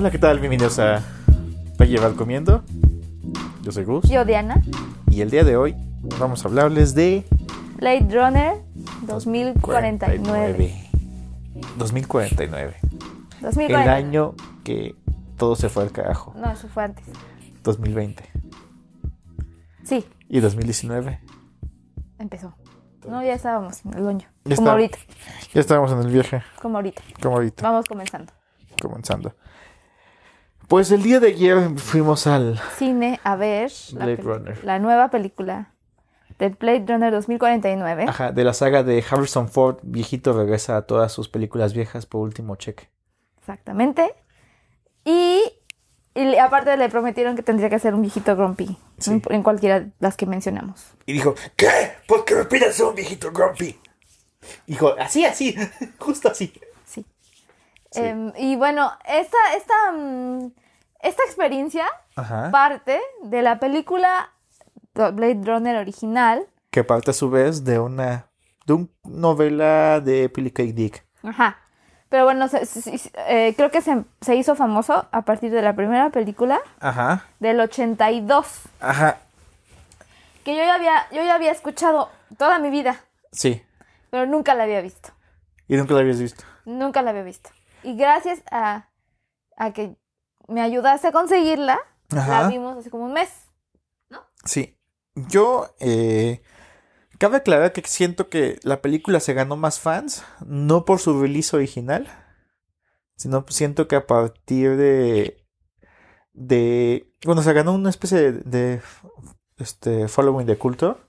Hola, ¿qué tal? Bienvenidos a llevar comiendo. Yo soy Gus. Yo, Diana. Y el día de hoy vamos a hablarles de Blade Runner 2049. 2049. 2049. El año que todo se fue al carajo. No, eso fue antes. 2020. Sí, Y 2019. empezó. No, ya estábamos en el baño. Ya Como ahorita. Ya estábamos en el viaje, Como ahorita. como ahorita, Vamos comenzando. comenzando. Pues el día de ayer fuimos al... Cine a ver la, Blade peli- Runner. la nueva película de Blade Runner 2049. Ajá, de la saga de Harrison Ford, viejito regresa a todas sus películas viejas por último cheque. Exactamente. Y, y aparte le prometieron que tendría que ser un viejito grumpy. Sí. En, en cualquiera de las que mencionamos. Y dijo, ¿qué? ¿Por qué me ser un viejito grumpy? Dijo, así, así, justo así. Sí. Em, y bueno, esta, esta, mm, esta experiencia Ajá. parte de la película Blade Runner original. Que parte a su vez de una, de una novela de Billy K. Dick. Ajá. Pero bueno, se- se- se- eh, creo que se, se hizo famoso a partir de la primera película Ajá. del 82. Ajá. Que yo ya había, yo ya había escuchado toda mi vida, Sí. pero nunca la había visto. Y nunca lo habías visto. Nunca la había visto. Y gracias a, a que me ayudaste a conseguirla, Ajá. la vimos hace como un mes. Sí. Yo, eh, cabe aclarar que siento que la película se ganó más fans, no por su release original, sino siento que a partir de, de, bueno, se ganó una especie de, de, este, following de culto,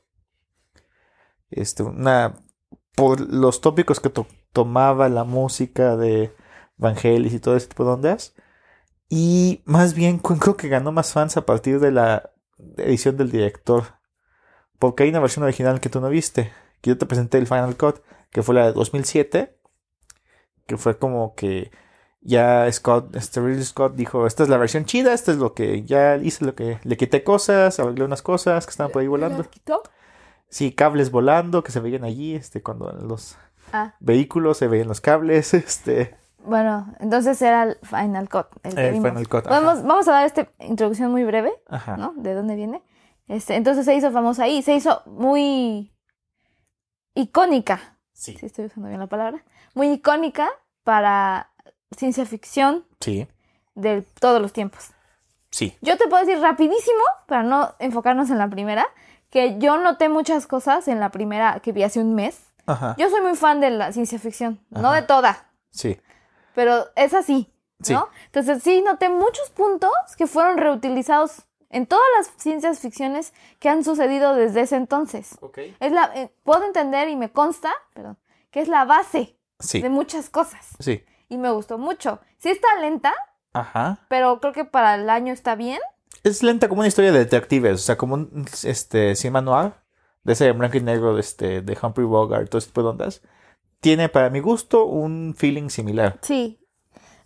este, una, por los tópicos que to- tomaba la música de Vangelis y todo ese tipo de ondas, y más bien creo que ganó más fans a partir de la edición del director. Porque hay una versión original que tú no viste. Que yo te presenté el Final Cut. Que fue la de 2007. Que fue como que ya Scott, este Ridley Scott dijo, esta es la versión chida, esta es lo que ya hice, lo que le quité cosas, arreglé unas cosas que estaban por ahí volando. ¿La quitó? Sí, cables volando que se veían allí, este, cuando los Ah, vehículos se veían los cables, este, bueno, entonces era el Final Cut. El, que el vimos. Final Cut. Vamos, vamos a dar esta introducción muy breve, Ajá. ¿no? De dónde viene. Este, entonces se hizo famosa ahí, se hizo muy icónica, Sí. si estoy usando bien la palabra, muy icónica para ciencia ficción Sí. de todos los tiempos. Sí. Yo te puedo decir rapidísimo, para no enfocarnos en la primera, que yo noté muchas cosas en la primera que vi hace un mes. Ajá. Yo soy muy fan de la ciencia ficción, no de toda, Sí. Pero es así, Sí. ¿no? Entonces sí noté muchos puntos que fueron reutilizados en todas las ciencias ficciones que han sucedido desde ese entonces. Ok. Es la, eh, puedo entender y me consta, perdón, que es la base Sí. de muchas cosas Sí. y me gustó mucho. Sí está lenta, Ajá. pero creo que para el año está bien. Es lenta como una historia de detectives, o sea, como un este cinema noir, de ese blanco y negro de este de Humphrey Bogart, todo ese tipo de ondas. Tiene para mi gusto un feeling similar. Sí.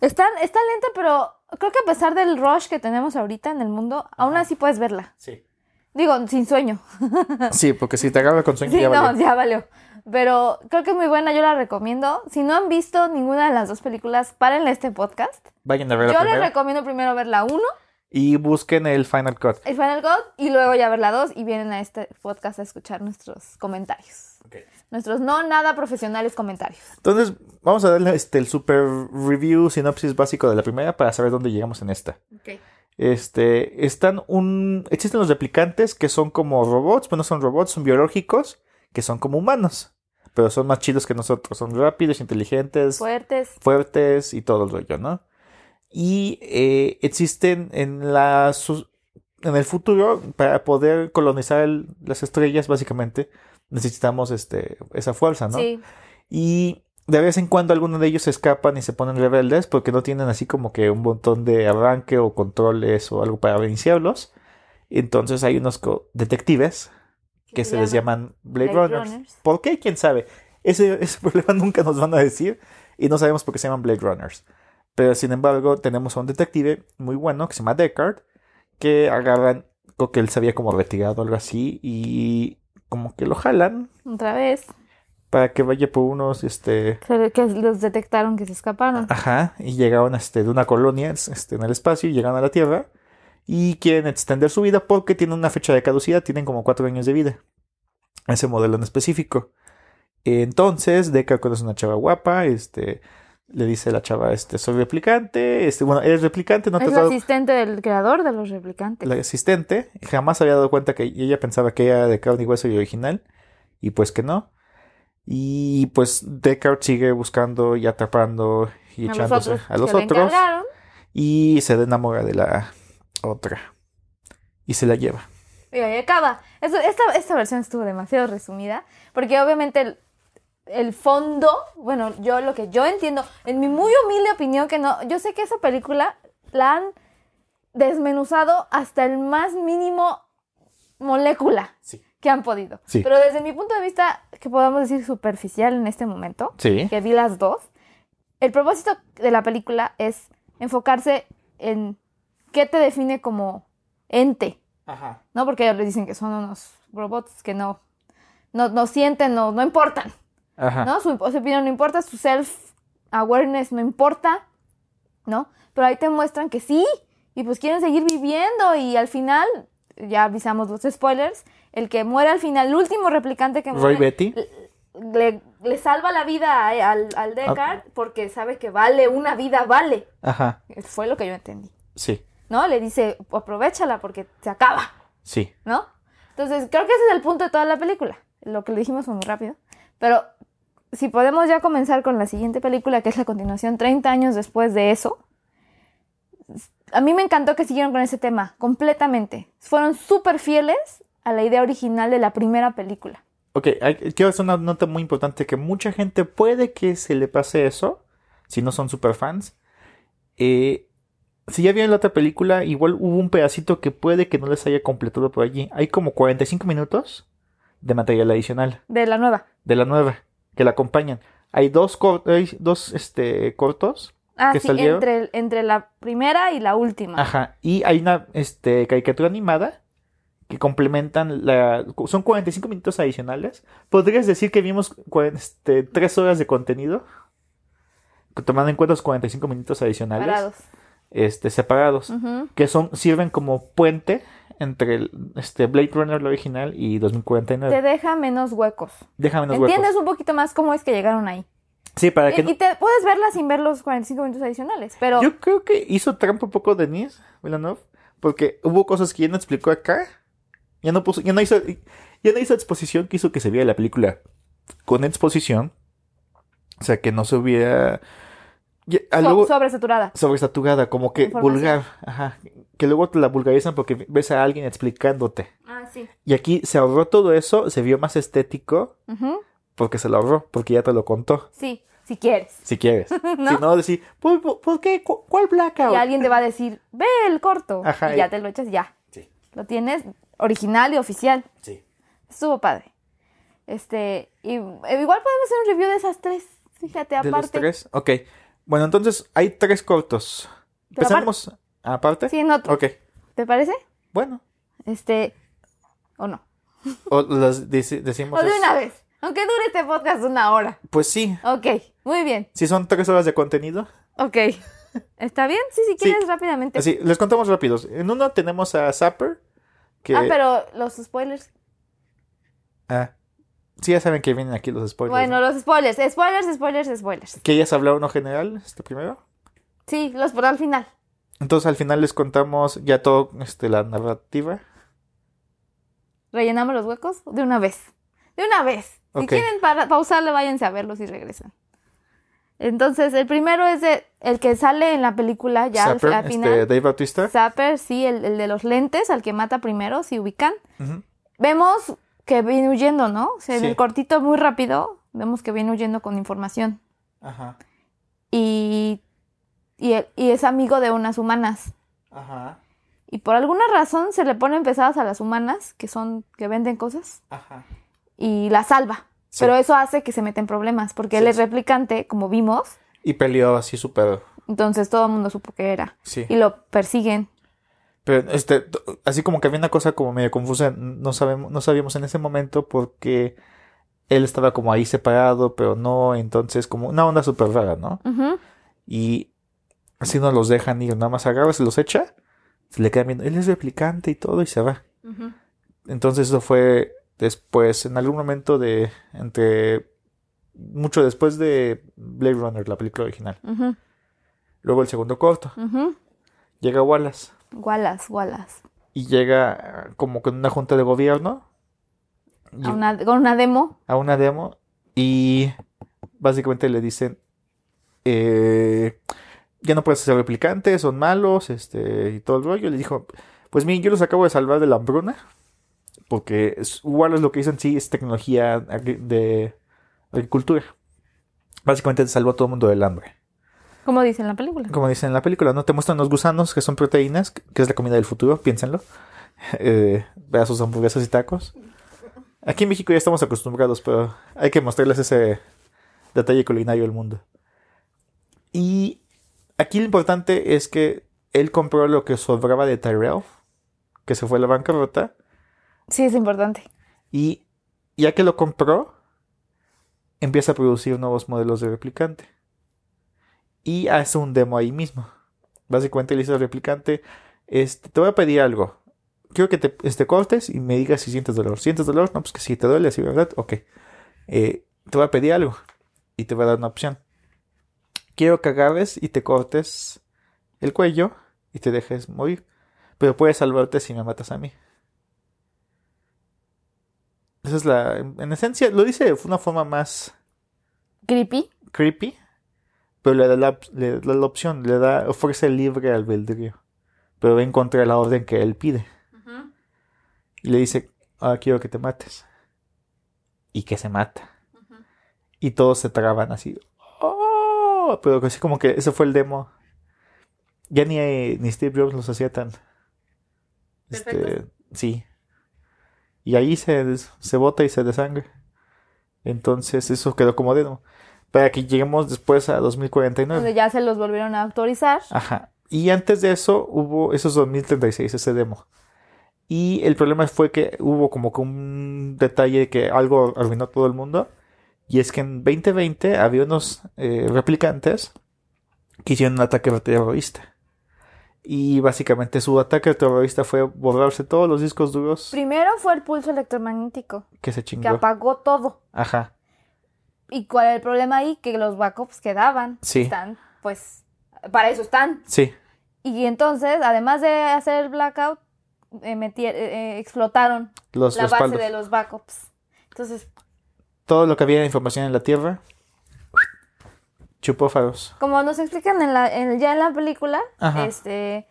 Está, está lenta, pero creo que a pesar del rush que tenemos ahorita en el mundo, aún así puedes verla. Sí. Digo, sin sueño. Sí, porque si te agarra con sueño Sí, ya no, valió. ya valió. Pero creo que es muy buena, yo la recomiendo. Si no han visto ninguna de las dos películas, párenle este podcast. Vayan a ver la Yo les primera recomiendo primero ver la 1, y busquen el Final Cut. el Final Cut, y luego ya ver la 2 y vienen a este podcast a escuchar nuestros comentarios. Nuestros no nada profesionales comentarios. Entonces, vamos a darle este el super review sinopsis básico de la primera para saber dónde llegamos en esta. Este, están un existen los replicantes que son como robots, pero no son robots, son biológicos que son como humanos, pero son más chidos que nosotros, son rápidos, inteligentes, Fuertes. fuertes y todo el rollo, ¿no? Y eh, existen en la en el futuro para poder colonizar el- las estrellas, básicamente necesitamos este esa fuerza, ¿no? Sí. Y de vez en cuando algunos de ellos se escapan y se ponen rebeldes porque no tienen así como que un botón de arranque o controles o algo para reiniciarlos. Entonces hay unos detectives que se les llaman Blade, Blade Runners. Runners. ¿Por qué? ¿Quién sabe? Ese, ese problema nunca nos van a decir y no sabemos por qué se llaman Blade Runners. Pero sin embargo tenemos a un detective muy bueno que se llama Deckard que agarran, creo que él se había como retirado o algo así y como que lo jalan Otra vez. para que vaya por unos, este, Que, los detectaron que se escaparon. ajá, y llegaron, este, de una colonia, este, en el espacio, y llegan a la Tierra, y quieren extender su vida porque tienen una fecha de caducidad, tienen como cuatro años de vida, ese modelo en específico. Entonces, Deckard conoce una chava guapa, este, le dice la chava, este, soy replicante, este, bueno, eres replicante, no te es has la dado asistente del creador de los replicantes. la asistente jamás había dado cuenta que ella pensaba que era de carne y hueso y original y pues que no y pues Deckard sigue buscando y atrapando y a los echándose otros a los otros y se enamora de la otra y se la lleva Y ahí acaba. Esta, esta versión estuvo demasiado resumida, porque obviamente el, fondo, bueno, yo lo que yo entiendo, en mi muy humilde opinión, que no, yo sé que esa película la han desmenuzado hasta el más mínimo molécula sí que han podido. Sí. Pero desde mi punto de vista, que podamos decir superficial en este momento, sí que vi las dos, el propósito de la película es enfocarse en qué te define como ente, ajá ¿no? Porque ellos les dicen que son unos robots que no, no, no sienten, no, no importan, ajá ¿no? Su, su opinión no importa, su self-awareness no importa, ¿no? Pero ahí te muestran que sí, y pues quieren seguir viviendo, y al final, ya avisamos los spoilers, el que muere al final, el último replicante que Roy muere, Betty le, le salva la vida a- al, al Deckard porque sabe que vale, una vida vale. ajá Fue lo que yo entendí, sí ¿no? Le dice, aprovechala porque se acaba. sí ¿no? Entonces, creo que ese es el punto de toda la película. Lo que le dijimos fue muy rápido. Pero si podemos ya comenzar con la siguiente película, que es la continuación 30 años después de eso. A mí me encantó que siguieron con ese tema, completamente. Fueron súper fieles a la idea original de la primera película. Ok, quiero hacer una nota muy importante que mucha gente puede que se le pase eso, si no son super fans. Eh, si ya vieron la otra película, igual hubo un pedacito que puede que no les haya completado por allí. Hay como 45 minutos de material adicional De la nueva. de la nueva que la acompañan. Hay dos, cor- hay dos este, cortos. Ah, ¿Que sí, salieron? entre, entre la primera y la última. Ajá. Y hay una este, caricatura animada que complementan la... Son 45 minutos adicionales. ¿Podrías decir que vimos este, 3 horas de contenido? Tomando en cuenta los 45 minutos adicionales. Parados. Este, separados. Ujú. Que son, sirven como puente entre el, este, Blade Runner el original y 2049. Te deja menos huecos. Déjame unos huecos. Entiendes un poquito más cómo es que llegaron ahí. Sí, para que Y, no- y te puedes verla sin ver los 45 minutos adicionales, pero Yo creo que hizo trampa un poco Denise Villeneuve, porque hubo cosas que ya no explicó acá. Ya no puso, ya no hizo, ya no hizo exposición que hizo que se viera la película con exposición. O sea, que no se hubiera ya- so- luego sobresaturada. sobresaturada, como que vulgar, ajá, que luego te la vulgarizan porque ves a alguien explicándote. Ah, sí. Y aquí se ahorró todo eso, se vio más estético porque se lo ahorró, porque ya te lo contó, Sí, si quieres. si quieres. ¿No? Si no, decir, ¿por, por- por qué? ¿Cu- ¿Cuál blackout? Y alguien te va a decir, ve el corto. Ajá, y ya y- te lo echas, ya. Sí, Lo tienes original y oficial. sí. Estuvo padre. Este, y eh, igual podemos hacer un review de esas tres. Fíjate, ¿De los aparte. tres? Ok. Bueno, entonces hay tres cortos. Empezamos aparte. Sí, en otro. Ok. ¿Te parece? Bueno. Este, o no. O las deci- decimos. O de una vez. Aunque dure este podcast una hora. Pues sí. Ok, muy bien. Si son tres horas de contenido. Ok. ¿Está bien? Sí, si quieres rápidamente. Así, les contamos rápidos. En uno tenemos a Zapper. Que, Ah, pero los spoilers. ah, sí, ya saben que vienen aquí los spoilers. Bueno, ¿no? los spoilers. Spoilers, spoilers, spoilers. Que ellas hablaron uno general, este primero. Sí, los por al final. Entonces al final les contamos ya todo este, la narrativa. ¿Rellenamos los huecos? De una vez. De una vez. Si quieren para, pausarle, váyanse a verlos y regresan. Entonces, el primero es de- el que sale en la película ya al- Zapper, al, este, final. Dave Bautista. Zapper, sí, el, el de los lentes, al que mata primero, si ubican. Vemos que viene huyendo, ¿no? O sea, en el cortito muy rápido, vemos que viene huyendo con información. Ajá. Y, y, y es amigo de unas humanas. Ajá. Y por alguna razón se le ponen pesadas a las humanas, que son, que venden cosas, Ajá. y la salva. Sí. Pero eso hace que se meten problemas, porque él es replicante, como vimos, Y peleó así súper. entonces todo el mundo supo que era. Sí. Y lo persiguen. Pero este, así como que había una cosa como medio confusa, no sabemos, no sabíamos en ese momento porque él estaba como ahí separado, pero no, entonces como una onda súper rara, ¿no? Ujú. Y así no los dejan ir, nada más agarra, se los echa, se le queda viendo, él es replicante y todo y se va. Entonces eso fue después, en algún momento de, entre, mucho después de Blade Runner, la película original. Luego el segundo corto, llega Wallace Wallace, Wallace. y llega como con una junta de gobierno y- A una- con una demo. a una demo y básicamente le dicen eh, ya no puedes ser replicante, son malos, este, y todo el rollo. Le dijo, pues miren, yo los acabo de salvar de la hambruna, porque es- Wallace lo que dicen sí es tecnología de agricultura. Básicamente te salvó a todo el mundo del hambre. Como dice en la película. Como dicen en la película, ¿no? Te muestran los gusanos, que son proteínas, que es la comida del futuro, piénsenlo. Eh, sus hamburguesas y tacos. Aquí en México ya estamos acostumbrados, pero hay que mostrarles ese detalle culinario del mundo. Y aquí lo importante es que él compró lo que sobraba de Tyrell, que se fue a la bancarrota, Sí, es importante. y ya que lo compró, empieza a producir nuevos modelos de replicante. Y hace un demo ahí mismo. Básicamente le dice al replicante, este, te voy a pedir algo. Quiero que te este, cortes y me digas si sientes dolor. ¿Sientes dolor? No, pues que si te duele, sí, ¿verdad? Ok. Eh, te voy a pedir algo. Y te voy a dar una opción. Quiero que agarres y te cortes el cuello y te dejes morir. Pero puedes salvarte si me matas a mí. Esa es la. En en esencia, lo dice de una forma más Creepy. creepy. Pero le da la, le da la opción, le da, ofrece libre albedrío. Pero va en contra de la orden que él pide. Y le dice, ah, quiero que te mates. Y que se mata. Y todos se traban así. ¡Oh! Pero así como que ese fue el demo. Ya ni, ni Steve Jobs los hacía tan. Este, sí. Y ahí se, se bota y se desangre. Entonces eso quedó como demo. Para que lleguemos después a 2049. Donde ya se los volvieron a autorizar. Ajá. Y antes de eso hubo esos 2036, ese demo. Y el problema fue que hubo como que un detalle que algo arruinó todo el mundo. Y es que en 2020 había unos eh, replicantes que hicieron un ataque terrorista. Y básicamente su ataque terrorista fue borrarse todos los discos duros Primero fue el pulso electromagnético, que se que chingó. apagó todo. Ajá. ¿Y cuál era el problema ahí? Que los backups quedaban. Sí. Están, pues, para eso están. Sí. Y entonces, además de hacer el blackout, eh, eh, explotaron Los la base de los backups. Entonces, Todo lo que había de información en la Tierra chupó faros. como nos explican en la, en- ya en la película, Ajá. este,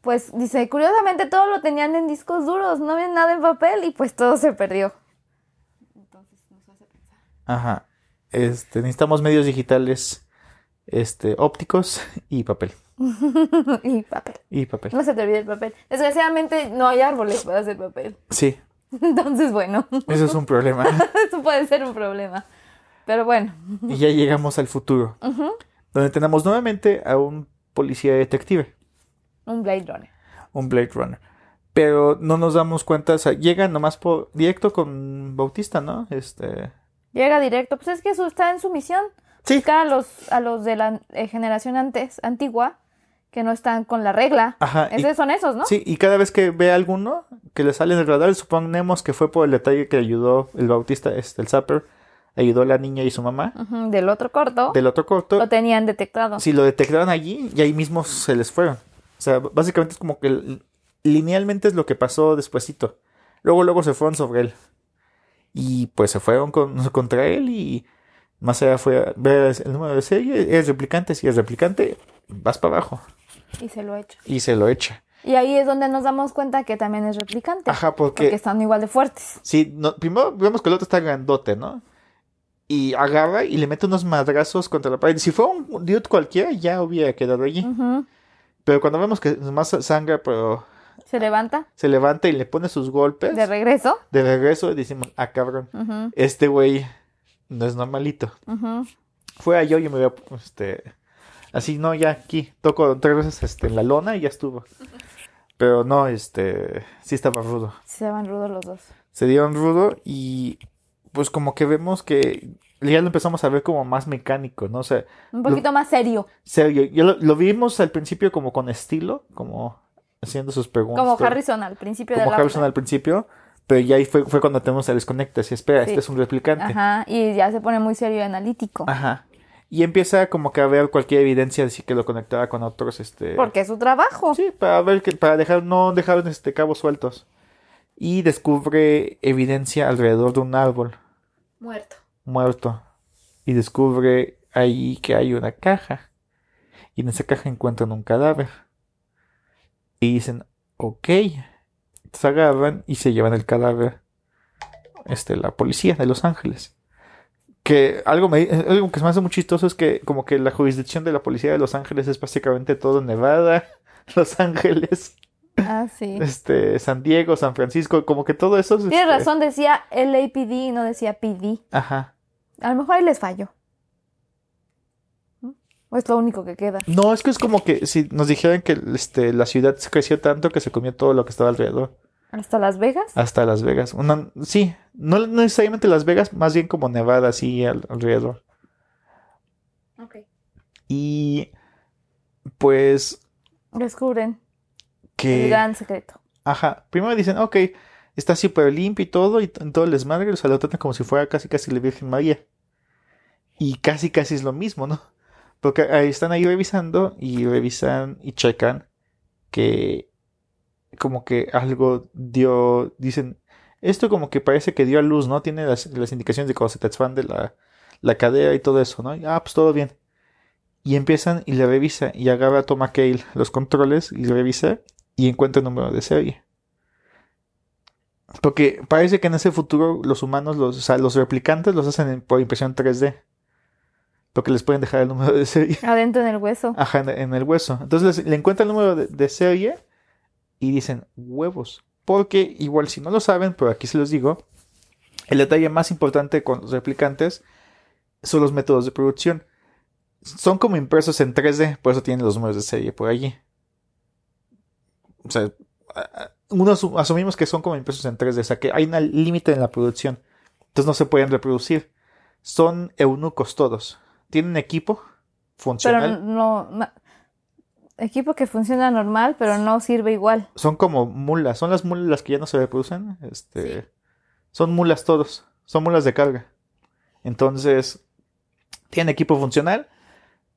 pues dice, curiosamente todo lo tenían en discos duros, no había nada en papel y pues todo se perdió. Entonces nos hace pensar. Ajá. Este, necesitamos medios digitales este, ópticos y papel. y papel. Y papel. No se te olvide el papel. Desgraciadamente no hay árboles para hacer papel. Sí, Entonces, bueno, eso es un problema. eso puede ser un problema. Pero bueno, y ya llegamos al futuro. Donde tenemos nuevamente a un policía detective, un Blade Runner. un Blade Runner. Pero no nos damos cuenta, o sea, llega nomás por directo con Bautista, ¿no? Este. Llega directo, pues es que eso está en su misión. Sí. Buscar a los, a los de la eh, generación antes, antigua que no están con la regla. Ajá, y- Esos son esos, ¿no? Sí, y cada vez que ve a alguno que le sale en el radar, suponemos que fue por el detalle que ayudó el Bautista, este, el Zapper, ayudó a la niña y su mamá Del otro corto del otro corto. lo tenían detectado. si lo detectaron allí y ahí mismo se les fueron. O sea, básicamente es como que linealmente es lo que pasó despuesito. Luego, luego se fueron sobre él. Y pues se fueron con- contra él y más allá fue a ver el número de serie, es replicante, si es replicante, vas para abajo. Y se lo echa. Y se lo echa. Y ahí es donde nos damos cuenta que también es replicante. Ajá, porque, Porque están igual de fuertes. sí, no, primero vemos que el otro está grandote, ¿no? Y agarra y le mete unos madrazos contra la pared. Si fuera un dude cualquiera, ya hubiera quedado allí. Pero cuando vemos que más sangra, pero Se levanta se levanta y le pone sus golpes de regreso. de regreso y decimos, ah, cabrón, este güey no es normalito. Fue a yo y me veo, este, así, no, ya aquí, toco tres veces este, en la lona y ya estuvo. Pero no, este, sí estaba rudo. Se van rudos los dos. Se dieron rudo y pues como que vemos que ya lo empezamos a ver como más mecánico, ¿no? O sea, Un poquito más serio. serio. Ya lo, lo vimos al principio como con estilo, como haciendo sus preguntas. Como. Harrison al principio Como de la Harrison al principio, pero ya ahí fue, fue cuando tenemos el desconecte. Así, espera, Sí. este es un replicante. Ajá, y ya se pone muy serio y analítico. Ajá. Y empieza como que a ver cualquier evidencia de que lo conectaba con otros, este... Porque es su trabajo. Sí, para ver que, para dejar, no dejar este cabos sueltos. Y descubre evidencia alrededor de un árbol Muerto. muerto. Y descubre ahí que hay una caja. Y en esa caja encuentran un cadáver. Y dicen, ok. Se agarran y se llevan el cadáver. Este, la policía de Los Ángeles. Que algo, me, algo que se me hace muy chistoso es que como que la jurisdicción de la policía de Los Ángeles es básicamente todo Nevada, Los Ángeles, Ah, sí. este, San Diego, San Francisco, como que todo eso es, Tienes este, razón, decía LAPD y no decía PD. Ajá. A lo mejor ahí les falló. ¿Mm? O es lo único que queda. No, es que es como que si nos dijeran que este, la ciudad creció tanto que se comió todo lo que estaba alrededor, ¿Hasta Las Vegas? hasta Las Vegas. Una- sí, no necesariamente Las Vegas, más bien como Nevada, así al- alrededor. Ok. Y pues Descubren el que... gran secreto. Ajá, primero dicen, ok, está súper limpio y todo, y todo el desmadre, o sea, lo tratan como si fuera casi casi la Virgen María. Y casi casi es lo mismo, ¿no? Porque ahí están ahí revisando y revisan y checan que como que algo dio, dicen, esto como que parece que dio a luz, ¿no? Tiene las, las indicaciones de cuando se te expande la, la cadera y todo eso, ¿no? Y, ah, pues todo bien. Y empiezan y le revisa y agarra Toma Cale los controles y revisa y encuentra el número de serie. Porque parece que en ese futuro los humanos, los, o sea, los replicantes los hacen en- por impresión 3D. Porque les pueden dejar el número de serie. Adentro en el hueso. Ajá, en, el hueso. Entonces les- le encuentran el número de, de serie y dicen huevos. Porque igual si no lo saben, pero aquí se los digo, el detalle más importante con los replicantes son los métodos de producción. Son como impresos en 3D, por eso tienen los números de serie por allí. O sea, a- a- uno asu- asumimos que son como impresos en 3D, o sea que hay un límite en la producción. Entonces no se pueden reproducir. Son eunucos todos. Tienen equipo Pero funcional. no, no- Equipo que funciona normal, pero no sirve igual. son como mulas. Son las mulas las que ya no se reproducen. Este, Son mulas todos. Son mulas de carga. Entonces, tienen equipo funcional,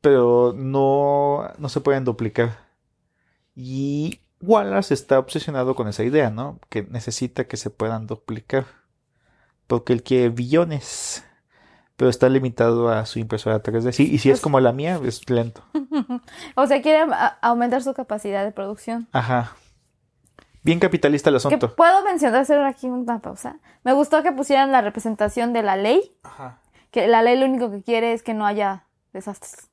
pero no, no se pueden duplicar. Y Wallace está obsesionado con esa idea, ¿no? Que necesita que se puedan duplicar. Porque él quiere billones. Pero está limitado a su impresora 3D. Sí, y si es Pues- como la mía, es lento. O sea, quiere a- aumentar su capacidad de producción. Ajá. Bien capitalista el Que asunto. puedo mencionar, hacer aquí una pausa. Me gustó que pusieran la representación de la ley, Ajá. que la ley lo único que quiere es que no haya desastres.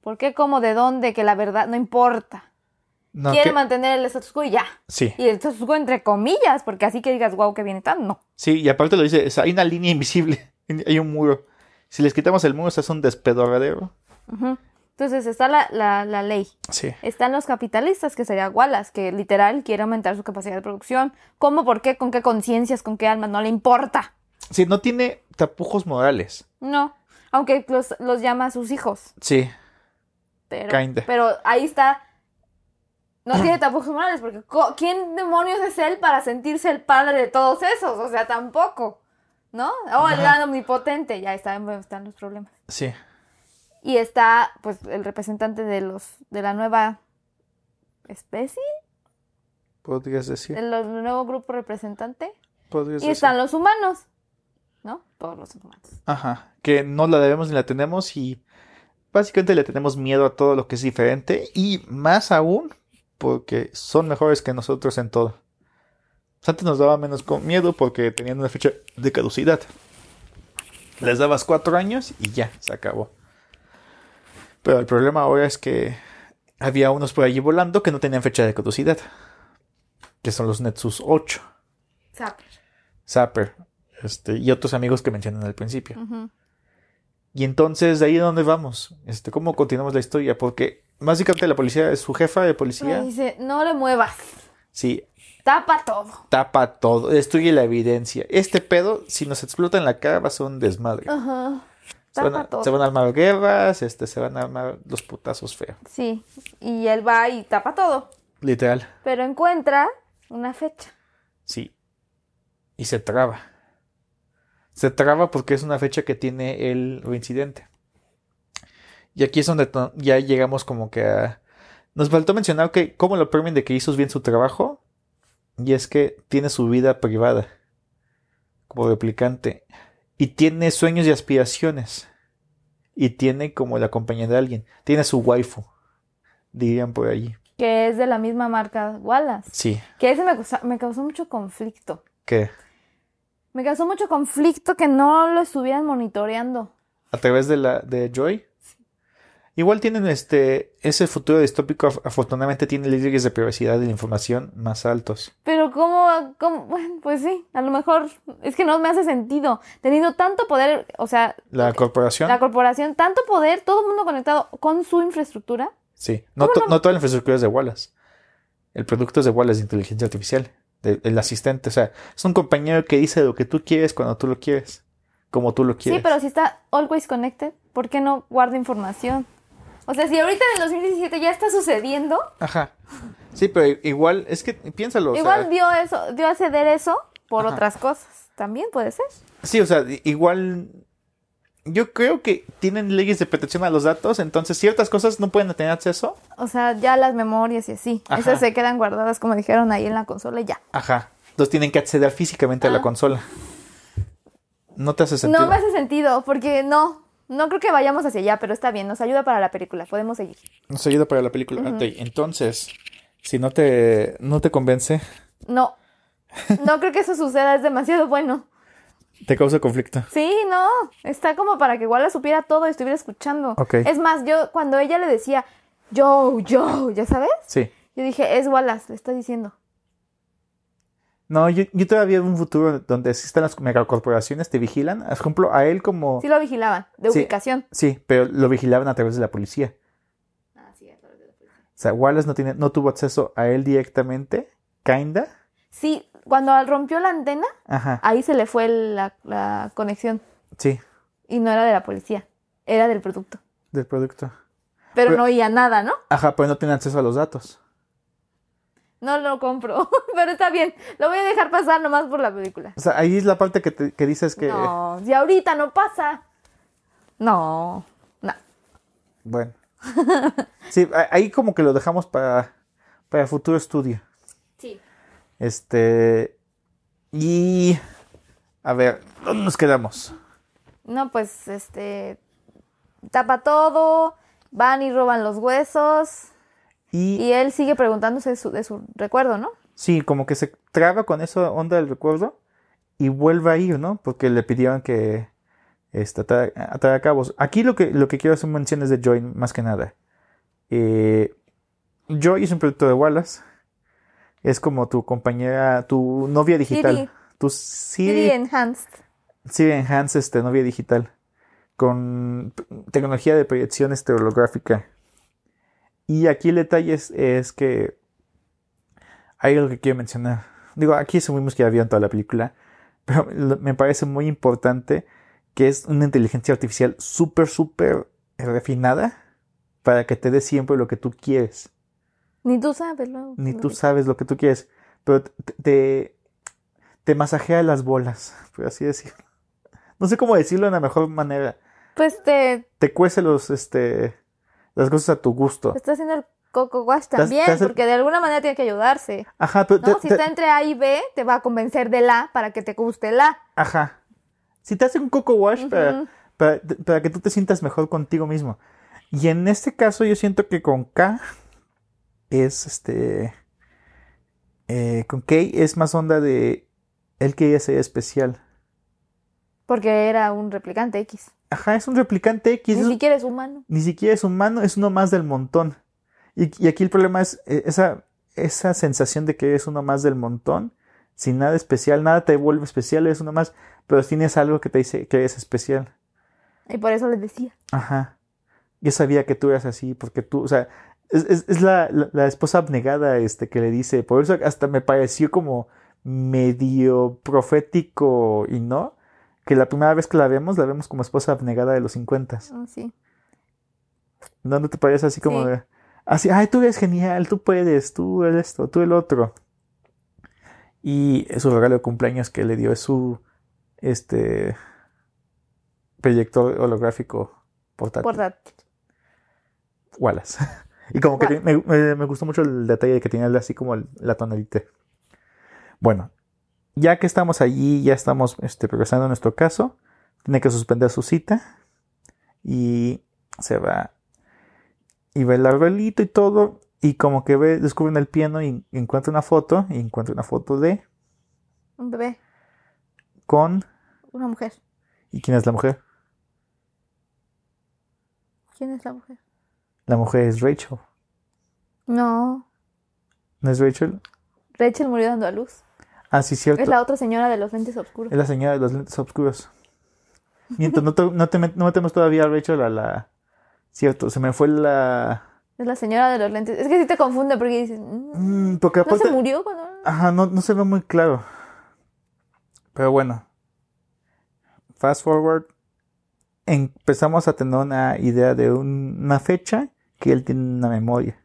¿Por qué? ¿Cómo? ¿De dónde? Que la verdad no importa. No, quiere que- mantener el status quo y ya. Sí. Y el status quo entre comillas, porque así que digas, wow, que viene tan, no. Sí, y aparte lo dice, hay una línea invisible, hay un muro. Si les quitamos el muro, se hace un despedorradero. Entonces está la, la, la ley. Sí. Están los capitalistas, que sería Wallace, que literal quiere aumentar su capacidad de producción. ¿Cómo? ¿Por qué? ¿Con qué conciencias? ¿Con qué almas? No le importa. Sí, no tiene tapujos morales. No. Aunque los, los llama a sus hijos. Sí. Pero, Kinda. pero ahí está. No tiene tapujos morales, porque ¿quién demonios es él para sentirse el padre de todos esos? O sea, tampoco. ¿No? O el gran omnipotente. Ya están, están los problemas. Sí. Y está, pues, el representante de los, de la nueva especie, Podrías decir. del nuevo grupo representante. Podrías Y decir. están los humanos. ¿No? Todos los humanos. Ajá. Que no la debemos ni la tenemos y básicamente le tenemos miedo a todo lo que es diferente y más aún porque son mejores que nosotros en todo. Antes nos daba menos con miedo porque tenían una fecha de caducidad. Les dabas cuatro años y ya, se acabó. Pero el problema ahora es que había unos por allí volando que no tenían fecha de caducidad. Que son los Nexus 8. Zapper. Este, y otros amigos que mencionan al principio. Y entonces, ¿de ahí a dónde vamos? Este, ¿Cómo continuamos la historia? Porque básicamente la policía es su jefa de policía. dice, no le muevas. Sí. Tapa todo. Tapa todo, destruye la evidencia. Este pedo, si nos explota en la cara, va a ser un desmadre. Ajá. Se van, Tapa a, todo. se van a armar guerras, este, se van a armar los putazos feos. Sí. Y él va y tapa todo. Literal. Pero encuentra una fecha. Sí. Y se traba. Se traba porque es una fecha que tiene el reincidente. Y aquí es donde ya llegamos como que a... Nos faltó mencionar que cómo lo premian de que hizo bien su trabajo. Y es que tiene su vida privada. Como replicante. Y tiene sueños y aspiraciones. Y tiene como la compañía de alguien. Tiene su waifu. Dirían por allí. Que es de la misma marca Wallace. Sí. Que ese me, causa- me causó mucho conflicto. Que Me causó mucho conflicto que no lo estuvieran monitoreando. a través de la de Joy. Igual tienen este ese futuro distópico af- afortunadamente tiene líderes de privacidad de la información más altos. Pero cómo, cómo, bueno, pues sí, a lo mejor es que no me hace sentido. Teniendo tanto poder, o sea, La corporación, la corporación, tanto poder, todo el mundo conectado con su infraestructura. sí, no, ¿Cómo to- no? no toda la infraestructura es de Wallace. El producto es de Wallace de inteligencia artificial, de- el asistente, o sea, es un compañero que dice lo que tú quieres cuando tú lo quieres, como tú lo quieres. Sí, pero si está always connected, ¿por qué no guarda información? O sea, si ahorita en el 2017 ya está sucediendo, Ajá. Sí, pero igual es que piénsalo, o igual sea, dio eso, dio a ceder eso por Ajá. otras cosas. También puede ser. Sí, o sea, igual yo creo que tienen leyes de protección a los datos, entonces ciertas cosas no pueden tener acceso. O sea, ya las memorias y así. Ajá. Esas se quedan guardadas, como dijeron ahí en la consola y ya. Ajá. Entonces tienen que acceder físicamente a la Ah. consola. No te hace sentido. No me hace sentido, porque no, no creo que vayamos hacia allá, pero está bien, nos ayuda para la película, podemos seguir. Nos ayuda para la película. Ok, entonces, si no te, no te convence, No, no creo que eso suceda, es demasiado bueno. te causa conflicto. Sí, no, está como para que la supiera todo y estuviera escuchando. Ok. Es más, yo cuando ella le decía, yo, yo, ¿ya sabes? Sí. Yo dije, es Wallace, le está diciendo. No, yo, yo todavía veo un futuro donde existan las megacorporaciones, te vigilan. Por ejemplo, a él como... Sí lo vigilaban, de Sí. ubicación. Sí, pero lo vigilaban a través de la policía. O sea, Wallace no, tiene, no tuvo acceso a él directamente. Kinda. Sí, cuando rompió la antena, Ajá. ahí se le fue la, la conexión. Sí, Y no era de la policía, era del producto. del producto. Pero, Pero- no oía nada, ¿no? Ajá, pero no tiene acceso a los datos. No lo compro, pero está bien. Lo voy a dejar pasar nomás por la película. O sea, ahí es la parte que, te- que dices que... No, si ahorita no pasa. No, no. Bueno. Sí, ahí como que lo dejamos para, para futuro estudio. Sí. Este... Y... A ver, ¿dónde nos quedamos? No, pues, este, tapa todo, van y roban los huesos, Y, y él sigue preguntándose de su, de su recuerdo, ¿no? sí, como que se traba con esa onda del recuerdo y vuelve a ir, ¿no? Porque le pidieron que este, atar, atar a cabos. Aquí lo que, lo que quiero hacer mención es de Joy, más que nada. Eh, Joy es un producto de Wallace. Es como tu compañera, tu novia digital. Siri. Tu Siri Siri, Enhanced. Siri Enhanced este, novia digital. Con tecnología de proyección este, holográfica. Y aquí el detalle es, es que hay algo que quiero mencionar. Digo, aquí asumimos que ya vieron toda la película, pero me parece muy importante que es una inteligencia artificial súper, súper refinada para que te dé siempre lo que tú quieres. Ni tú sabes, luego. Ni tú sabes lo que tú quieres, pero te, te, te masajea las bolas, por así decirlo. No sé cómo decirlo de la mejor manera. Pues te, Te cuece los, este, las cosas a tu gusto. está haciendo el coco wash también, te hace- porque de alguna manera tiene que ayudarse. Ajá, pero ¿No? te- Si te- está entre A y B, te va a convencer del A para que te guste el A. Ajá. Si te hace un coco wash para, para, para que tú te sientas mejor contigo mismo. Y en este caso yo siento que con K es este... eh, con K es más onda de... Él quería ser especial. Porque era un replicante X. Ajá, es un replicante X. Ni es siquiera es humano. ni siquiera es humano, es uno más del montón. Y, y aquí el problema es eh, esa, esa sensación de que eres uno más del montón, sin nada especial, nada te vuelve especial, eres uno más, pero tienes algo que te dice que eres especial. Y por eso les decía. Ajá. Yo sabía que tú eras así, porque tú, o sea, Es, es, es la, la, la esposa abnegada este, que le dice, por eso hasta me pareció como medio profético y no, que la primera vez que la vemos, la vemos como esposa abnegada de los 50. Ah, sí. ¿No, ¿No te parece así como Sí. de, así, ay, tú eres genial, tú puedes, tú eres esto, tú el otro? Y su regalo de cumpleaños que le dio es su, este, proyector holográfico portátil. Portátil. Wallace. Y como que me, me- me gustó mucho el detalle de que tenía así como la tonalidad. Bueno, ya que estamos allí, ya estamos este, progresando en nuestro caso, tiene que suspender su cita y se va y ve el arbolito y todo y como que ve, descubren el piano y encuentra una foto y encuentra una foto de Un bebé. con Una mujer. ¿y quién es la mujer? ¿Quién es la mujer? La mujer es Rachel. No. ¿No es Rachel? Rachel murió dando a luz. Ah, sí, cierto. Es la otra señora de los lentes oscuros. Es la señora de los lentes oscuros. Miento, no, te, no, te met- no metemos todavía a Rachel a la... Cierto, se me fue la... Es la señora de los lentes. Es que sí te confunde porque dices. mm, Mm, porque ¿No aparte... se murió cuando.? Ajá, no, no se ve muy claro. Pero bueno. Fast forward. Empezamos a tener una idea de un- una fecha que él tiene una memoria.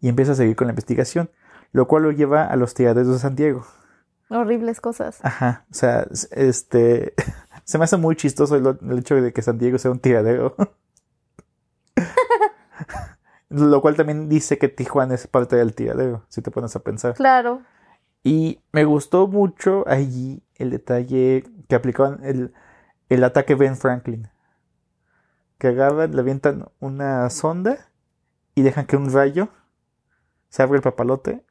Y empieza a seguir con la investigación. Lo cual lo lleva a los tiraderos de San Diego. Horribles cosas. Ajá, o sea, este, se me hace muy chistoso el, el hecho de que San Diego sea un tiradero. Lo cual también dice que Tijuana es parte del tiradero, si te pones a pensar. Claro. Y me gustó mucho allí el detalle que aplicaban el, el ataque Ben Franklin. Que agarran, le avientan una sonda y dejan que un rayo se abre el papalote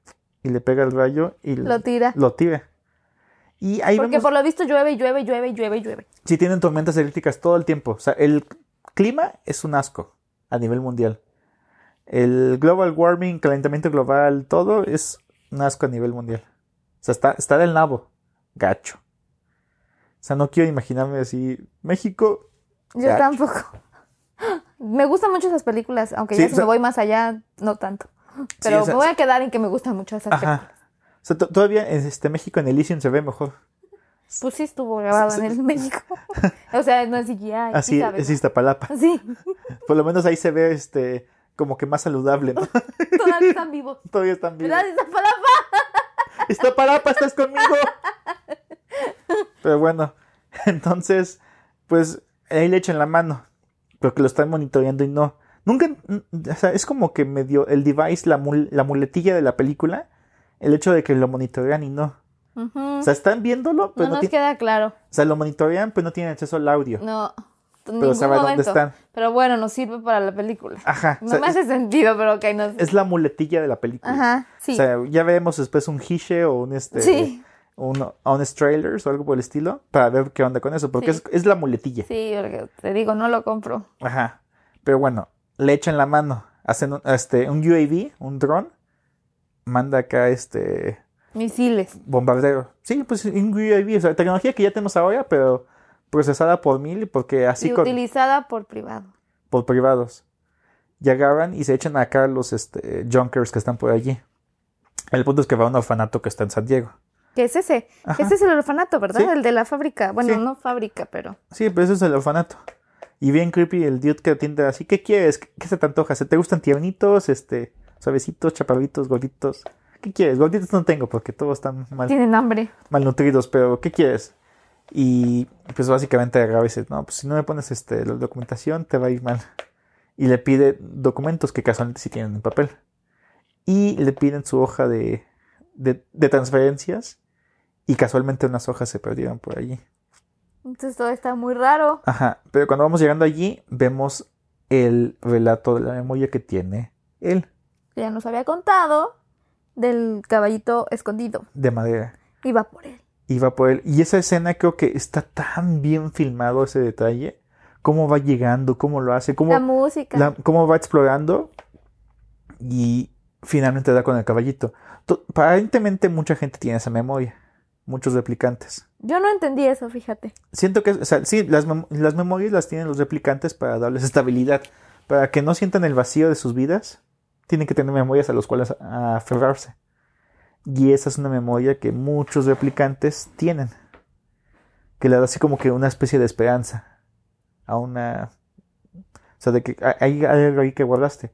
y le pega el rayo y Lo tira. lo tira. Y ahí Porque vemos por lo visto llueve, llueve, llueve, llueve, llueve. si tienen tormentas eléctricas todo el tiempo. O sea, el clima es un asco a nivel mundial. El global warming, calentamiento global, todo es un asco a nivel mundial. O sea, está, está del nabo. Gacho. O sea, no quiero imaginarme así. México. Yo tampoco. Me gustan mucho esas películas, aunque Sí, ya o si sea- me voy más allá, no tanto. Pero me voy a quedar en que me gustan mucho esas películas. Ajá. O sea, to- todavía en este México en Elysium se ve mejor. Pues sí estuvo grabado Sí, en el México. o sea, no es CGI. Así es. Iztapalapa. Sí, Por lo menos ahí se ve este como que más saludable, ¿no? todavía están vivos. Todavía están vivos. ¿Verdad? Esa palabra. Iztapalapa, estás conmigo. Pero bueno, entonces, pues ahí le echan la mano. Porque lo están monitoreando y no. Nunca, mm, o sea, es como que medio el device, la, mul- la muletilla de la película, el hecho de que lo monitorean y no. Ujú. O sea, están viéndolo, pero no no, nos queda claro. o sea, lo monitorean, pero no tienen acceso al audio. No. en pero sabe dónde están. Pero bueno, nos sirve para la película. Ajá. o No sea, me es, hace sentido, pero ok, nos... es la muletilla de la película. Ajá, sí. O sea, ya vemos después un hiche o un este. sí, Un honest trailers o algo por el estilo. Para ver qué onda con eso. Porque Sí. es, es la muletilla. sí, porque te digo, no lo compro. Ajá. Pero bueno, le echan la mano. Hacen un, este, un UAV, un dron. Manda acá este Misiles. bombardero. Sí, pues un UAV. O sea, tecnología que ya tenemos ahora, pero procesada por mil, porque así y utilizada por privado. por privados. Y agarran y se echan acá los este, junkers que están por allí. El punto es que va a un orfanato que está en San Diego. ¿Qué es ese? Ajá. Ese es el orfanato, ¿verdad? Sí. El de la fábrica. Bueno, Sí. no fábrica, pero... Sí, pero ese es el orfanato. Y bien creepy el dude que atiende así. ¿Qué quieres? ¿Qué se te antoja? ¿Se te gustan tiernitos? Este, suavecitos, chaparritos, gorditos. ¿Qué quieres? Gorditos no tengo porque todos están mal, Tienen hambre. malnutridos, pero ¿qué quieres? Y pues básicamente agarra y dice, no, pues si no me pones este, la documentación te va a ir mal. Y le pide documentos que casualmente sí tienen en papel. Y le piden su hoja de, de, de transferencias. Y casualmente unas hojas se perdieron por allí. Entonces todo está muy raro. Ajá, pero cuando vamos llegando allí, vemos el relato de la memoria que tiene él, Ya nos había contado del caballito escondido. de madera. Iba por él. Iba por él. Y esa escena creo que está tan bien filmado ese detalle. Cómo va llegando, cómo lo hace, cómo, La música. la- cómo va explorando. Y finalmente da con el caballito. To- Aparentemente mucha gente tiene esa memoria. Muchos replicantes. Yo no entendí eso, fíjate. Siento que, o sea, sí, las, mem- las memorias las tienen los replicantes para darles estabilidad, para que no sientan el vacío de sus vidas tienen que tener memorias a las cuales aferrarse. Y esa es una memoria que muchos replicantes tienen. Que le da así como que una especie de esperanza. A una... O sea, de que hay algo ahí que guardaste.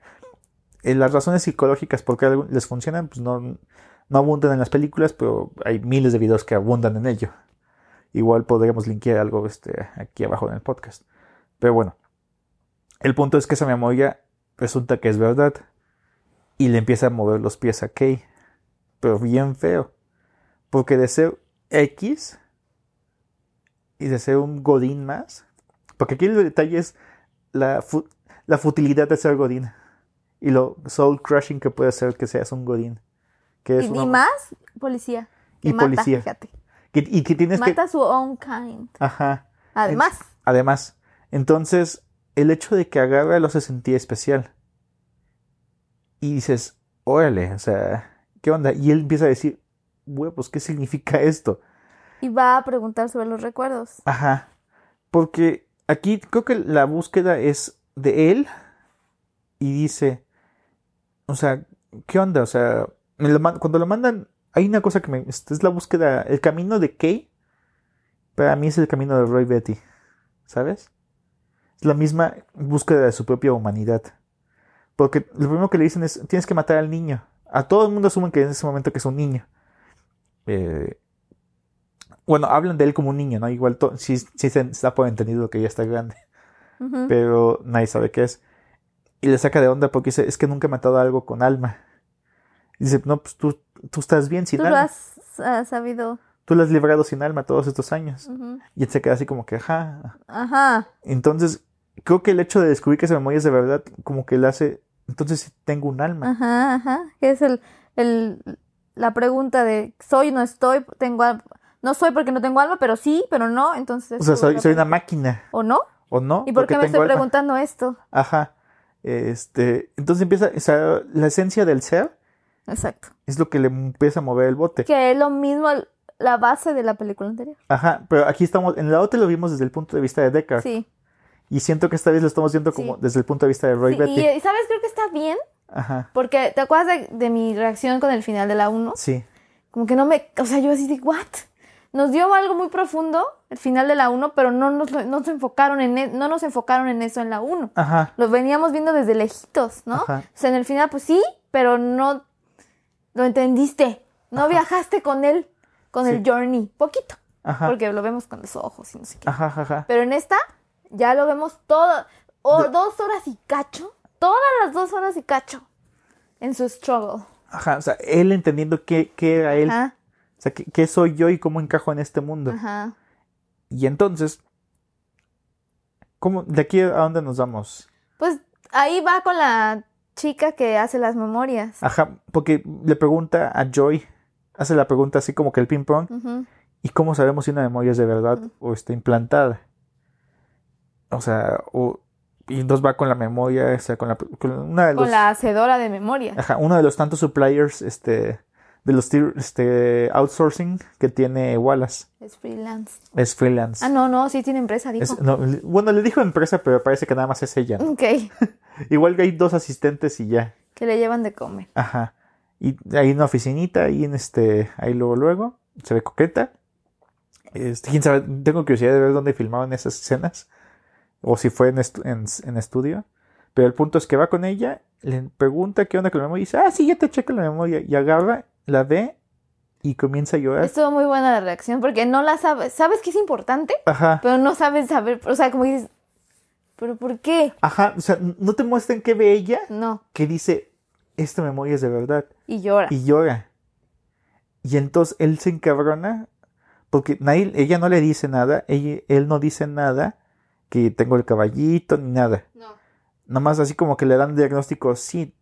Eh, las razones psicológicas por qué les funcionan, pues no, no abundan en las películas, pero hay miles de videos que abundan en ello. Igual podríamos linkear algo este, aquí abajo en el podcast. Pero bueno, el punto es que esa memoria resulta que es verdad. Y le empieza a mover los pies a Kay. Pero bien feo. Porque de ser X y de ser un Godín más. Porque aquí el detalle es la, la futilidad de ser Godín. Y lo soul crushing que puede ser que seas un Godín. Que y, más policía. y policía. Fíjate. y que tienes Mata su own kind. Ajá. Además. además. Entonces, el hecho de que agarra lo hace sentir especial. Y dices, órale, o sea, ¿qué onda? Y él empieza a decir, pues, ¿qué significa esto? Y va a preguntar sobre los recuerdos. Ajá. Porque aquí creo que la búsqueda es de él y dice, o sea, ¿qué onda? O sea, cuando lo mandan, hay una cosa que me... Es la búsqueda, el camino de Kay, para mí es el camino de Roy Betty, ¿sabes? Es la misma búsqueda de su propia humanidad. Porque lo primero que le dicen es, tienes que matar al niño. A todo el mundo asumen que en ese momento que es un niño. Eh, bueno, hablan de él como un niño, ¿no? Igual sí, sí se está por entendido que ya está grande. Pero nadie sabe qué es. Y le saca de onda porque dice, es que nunca he matado algo con alma. Dice, no, pues tú, tú estás bien sin alma. Tú lo has sabido. Tú lo has librado sin alma todos estos años. Y él se queda así como que, ajá. Ajá. Entonces, creo que el hecho de descubrir que esa memoria es de verdad, como que le hace, entonces tengo un alma. Ajá, ajá. Que es el, el, la pregunta de, soy, no estoy, tengo no soy porque no tengo alma, pero sí, pero no, entonces... O sea, soy, soy una máquina. ¿O no? ¿O no? ¿Y por qué me estoy preguntando esto? Ajá. Este, entonces empieza, o sea, la esencia del ser. Exacto. Es lo que le empieza a mover el bote. Que es lo mismo la base de la película anterior. Aja, pero aquí estamos, en la otra lo vimos desde el punto de vista de Deckard. Sí. Y siento que esta vez lo estamos viendo como desde el punto de vista de Roy Betty. Y, ¿sabes? Creo que está bien. Ajá. Porque, ¿te acuerdas de, mi reacción con el final de la 1? Sí. Como que no me, o sea, yo así de, ¿what? Nos dio algo muy profundo el final de la 1, pero no nos, no se enfocaron en, e, no nos enfocaron en eso en la 1. Ajá. Lo veníamos viendo desde lejitos, ¿no? Ajá. O sea, en el final, pues sí, pero no lo entendiste. No viajaste con él, con el journey, poquito. Ajá. Porque lo vemos con los ojos y no sé qué. Ajá, ajá. Pero en esta, ya lo vemos todo, o dos horas y cacho, todas las dos horas y cacho, en su struggle. Ajá, o sea, él entendiendo qué, qué era él. Ajá. O sea, ¿qué, soy yo y cómo encajo en este mundo? Ajá. Y entonces, ¿cómo, ¿de aquí a dónde nos vamos? Pues ahí va con la chica que hace las memorias. Ajá, porque le pregunta a Joy, hace la pregunta así como que el ping-pong, ¿y cómo sabemos si una memoria es de verdad o está implantada? O sea, o, y entonces va con la memoria, o sea, con la, con una de los, Con la hacedora de memoria. Ajá, uno de los tantos suppliers, este, de los este, outsourcing que tiene Wallace. Es freelance. Es freelance. Ah, no, no, sí tiene empresa, dijo. Es, no, bueno, le dijo empresa, pero parece que nada más es ella. Ok. Igual que hay dos asistentes y ya. Que le llevan de comer. Ajá. Y hay una oficinita ahí en este, ahí luego, luego, se ve coqueta. Este, quién sabe, tengo curiosidad de ver dónde filmaban esas escenas. O si fue en, en, en estudio. Pero el punto es que va con ella, le pregunta qué onda con la memoria y dice, ah, sí, ya te checo la memoria. Y agarra la ve y comienza a llorar. Estuvo muy buena la reacción porque no la sabes. Sabes que es importante, Ajá. pero no sabes saber. O sea, como dices, ¿pero por qué? Ajá, o sea, no te muestran qué ve ella. No. Que dice, esta memoria es de verdad. Y llora. Y llora. Y entonces él se encabrona porque nadie, ella no le dice nada, ella, él no dice nada, que tengo el caballito ni nada. No. Nomás así como que le dan diagnóstico, sí,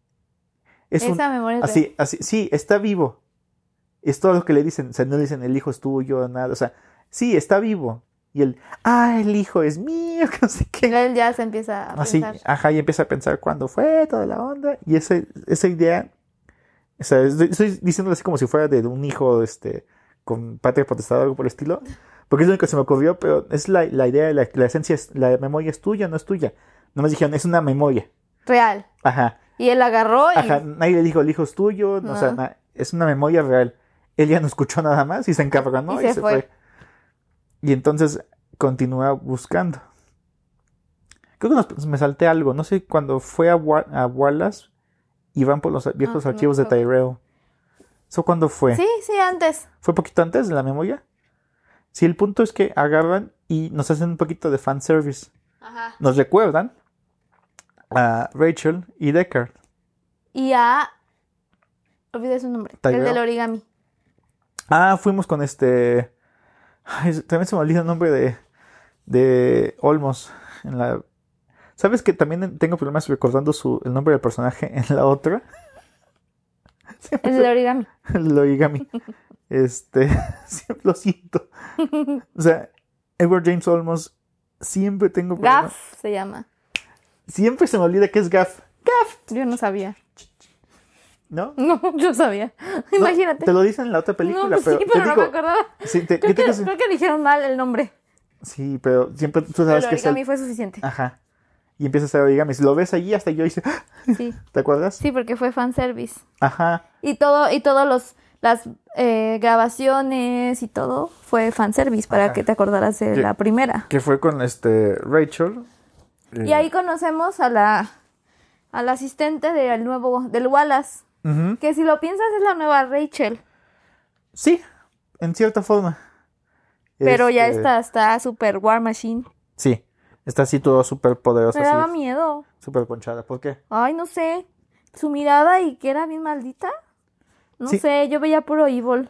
esa memoria así, así, sí, está vivo. Es todo lo que le dicen. O sea, no dicen el hijo es tuyo, nada. O sea, sí, está vivo. Y él, ah, el hijo es mío, que no sé qué. Él ya se empieza a así, pensar. Ajá, y empieza a pensar cuándo fue, toda la onda. Y esa, esa idea, o sea, estoy, diciéndolo así como si fuera de un hijo, este, con patria potestad o algo por el estilo. Porque es lo que se me ocurrió, pero es la, la idea, la, la esencia, es, la memoria es tuya, no es tuya. No me dijeron, es una memoria. Real. Ajá. Y él agarró y... Ajá, nadie le dijo, el hijo es tuyo, no, o sea, na- es una memoria real. Él ya no escuchó nada más y se encabronó Y y, se se fue. fue. Y entonces continúa buscando. Creo que nos- me salté algo, no sé, cuando fue a, Wa- a Wallace y van por los viejos Ah, no archivos de. Tyrell. ¿Eso cuándo fue? Sí, sí, antes. ¿Fue poquito antes de la memoria? Sí, el punto es que agarran y nos hacen un poquito de fanservice. Ajá. Nos recuerdan a Rachel y Deckard. Y a... Olvidé su nombre. Tyrell. El del origami. Ah, fuimos con este. Ay, también se me olvida el nombre de. De Olmos. En la. ¿Sabes que también tengo problemas recordando su, el nombre del personaje en la otra? El del origami. El origami. Este. Siempre lo siento. O sea, Edward James Olmos. Siempre tengo problemas. Gaff se llama. Siempre se me olvida que es Gaff. Gaff, Yo no sabía. ¿no? No, yo sabía. No, Imagínate. te lo dicen en la otra película, no, pues pero. sí, te pero no digo, me acordaba. sí, te- Creo ¿qué te que, creo que dijeron mal el nombre. Sí, pero siempre tú sabes que es el. origami fue suficiente. Ajá. Y empieza a hacer origami. Si lo ves allí, hasta yo hice. Sí. ¿Te acuerdas? Sí, porque fue fanservice. Ajá. Y todo, y todos los las eh, grabaciones y todo fue fanservice para Ajá. que te acordaras de Que- la primera. Que fue con este Rachel. Y ahí conocemos a la al asistente del nuevo del Wallace, que si lo piensas es la nueva Rachel, Sí, en cierta forma. pero ya Este, está está super War Machine. Sí, está así todo súper poderoso. Me daba así, miedo. Súper ponchada. ¿Por qué? Ay, no sé. Su mirada y que era bien maldita. No Sí. sé, yo veía puro evil.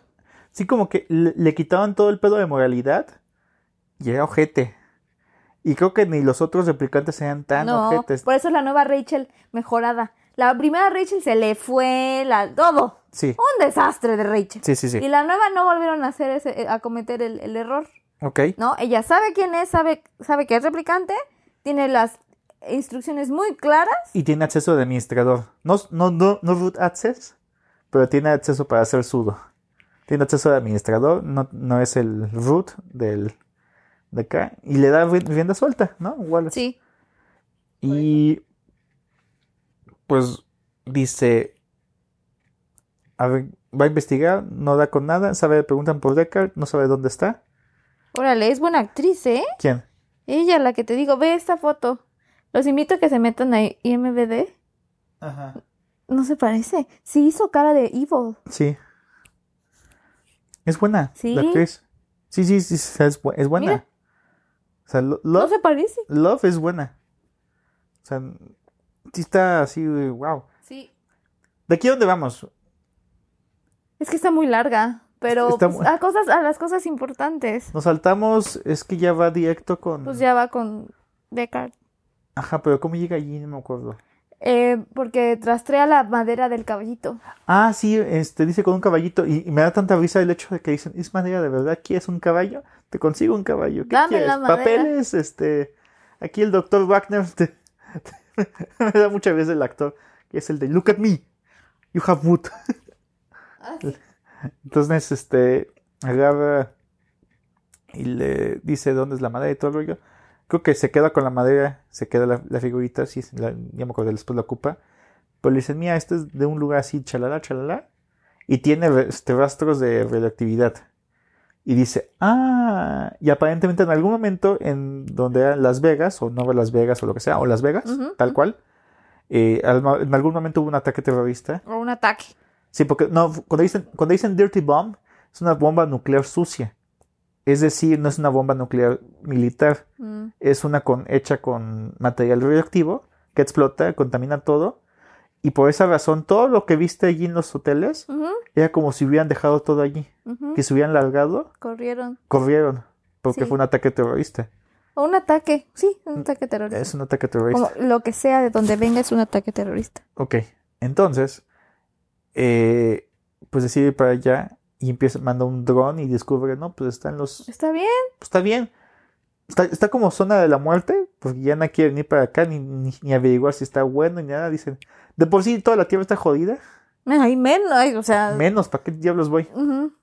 Sí, como que le, le quitaban todo el pedo de moralidad y era ojete. Y creo que ni los otros replicantes eran tan no, por eso es la nueva Rachel mejorada. La primera Rachel se le fue la todo. Sí, Un desastre de Rachel. sí, sí, sí. Y la nueva no volvieron a hacer ese, a cometer el, el error, Ok. ¿no? Ella sabe quién es, sabe, sabe que es replicante, tiene las instrucciones muy claras. Y tiene acceso de administrador. No, no, no, no root access, pero tiene acceso para hacer sudo. Tiene acceso de administrador, no, no es el root del de acá. Y le da rienda suelta, ¿no? Wallace. Sí. Y pues dice, a ver, va a investigar, no da con nada, sabe, preguntan por Deckard, no sabe dónde está. Órale, es buena actriz, ¿eh? ¿Quién? Ella, la que te digo, ve esta foto. Los invito a que se metan a IMBD. Ajá. No se parece. Sí hizo cara de evil. Sí. Es buena, Sí. la actriz. Sí, sí, sí, sí, es, bu- es buena. Mira. O sea, Lo- No Love, se parece. Love es buena. O sea, sí está así, wow. Sí. ¿De aquí a dónde vamos? Es que está muy larga. Pero Está pues, muy- a cosas, a las cosas importantes. Nos saltamos, es que ya va directo con... Pues ya va con Deckard. Ajá, pero ¿cómo llega allí? No me acuerdo. Eh, porque trastrea la madera del caballito. Ah, sí, este, dice con un caballito. Y, y me da tanta risa el hecho de que dicen, ¿es manera de verdad? ¿Quieres un caballo? Te consigo un caballo. ¿Qué Dame quieres? la. Papeles, este. Aquí el doctor Wagner. te- te- me da mucha vez el actor. Que es el de Look at me. You have wood. Entonces, este. Agarra. Y le dice dónde es la madera y todo el rollo. Creo que se queda con la madera. Se queda la, la figurita. Sí, la- ya me acuerdo, después la ocupa. Pero le dicen, mira, este es de un lugar así, chalala, chalala. Y tiene este, rastros de radioactividad. Y dice, ah, y aparentemente en algún momento en donde era Las Vegas, o Nueva Las Vegas, o lo que sea, o Las Vegas, tal cual, eh, en algún momento hubo un ataque terrorista. O un ataque. Sí, porque no, cuando dicen, cuando dicen Dirty Bomb, es una bomba nuclear sucia. Es decir, no es una bomba nuclear militar, Mm. es una con, hecha con material radioactivo que explota, contamina todo. Y por esa razón, todo lo que viste allí en los hoteles era como si hubieran dejado todo allí. Que se hubieran largado, Corrieron. corrieron. Porque Sí. fue un ataque terrorista. O un ataque. Sí, un ataque terrorista. Es un ataque terrorista. Como lo que sea de donde venga es un ataque terrorista. Ok. Entonces, eh, pues decide ir para allá y empieza, manda un dron y descubre, no, pues están los. Está bien. Pues está bien. Está, está como zona de la muerte, porque ya no quieren ir para acá ni, ni, ni averiguar si está bueno ni nada. Dicen, de por sí toda la tierra está jodida, Ay, menos. ay, o sea. menos, ¿para qué diablos voy? ujú.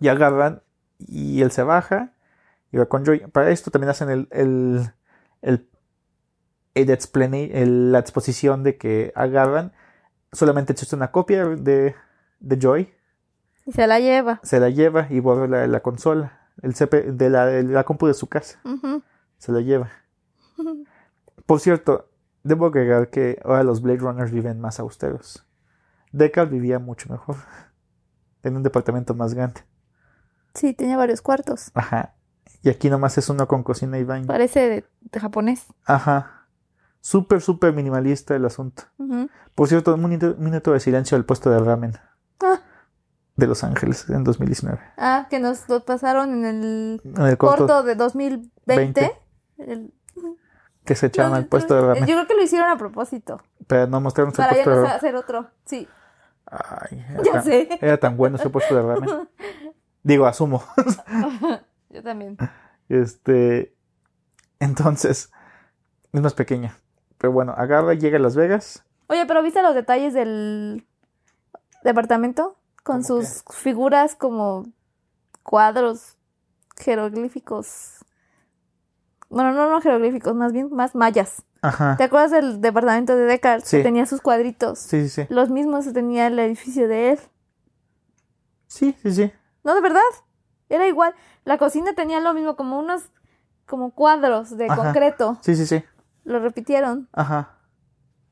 Y agarran y él se baja y va con Joy. Para esto también hacen el, el, el el la exposición de que agarran, solamente existe una copia de, de Joy, Y se la lleva. se la lleva y borra la, la consola, el CP, de la, de la compu de su casa, se la lleva. Por cierto, debo agregar que ahora los Blade Runners viven más austeros. Deckard vivía mucho mejor. En un departamento más grande. Sí, tenía varios cuartos. Ajá. Y aquí nomás es uno con cocina y baño. Parece de, de japonés. Ajá. Súper, súper minimalista el asunto. Por cierto, un minuto, minuto de silencio al puesto de ramen Ah, de Los Ángeles en 2019. ah, que nos lo pasaron en el En el corto, corto de 2020. Veinte. El- que se echaron al puesto de Yo creo que lo hicieron a propósito. Pero no mostraron el Para ya puesto no de sa- ramen. hacer otro. Sí, Ay, ya era, sé. era tan bueno ese puesto de ramen. Digo, asumo. Yo también. Este. Entonces, es más pequeña. Pero bueno, agarra, llega a Las Vegas. Oye, pero ¿viste los detalles del departamento? Con ¿Cómo sus figuras como cuadros jeroglíficos. Bueno, no, no jeroglíficos, más bien más mayas. Ajá. ¿Te acuerdas del departamento de Descartes? Sí. Que tenía sus cuadritos. Sí, sí, sí. Los mismos tenía el edificio de él. Sí, sí, sí. No, de verdad. Era igual. La cocina tenía lo mismo, como unos como cuadros de Ajá. concreto. Sí, sí, sí. Lo repitieron. Ajá.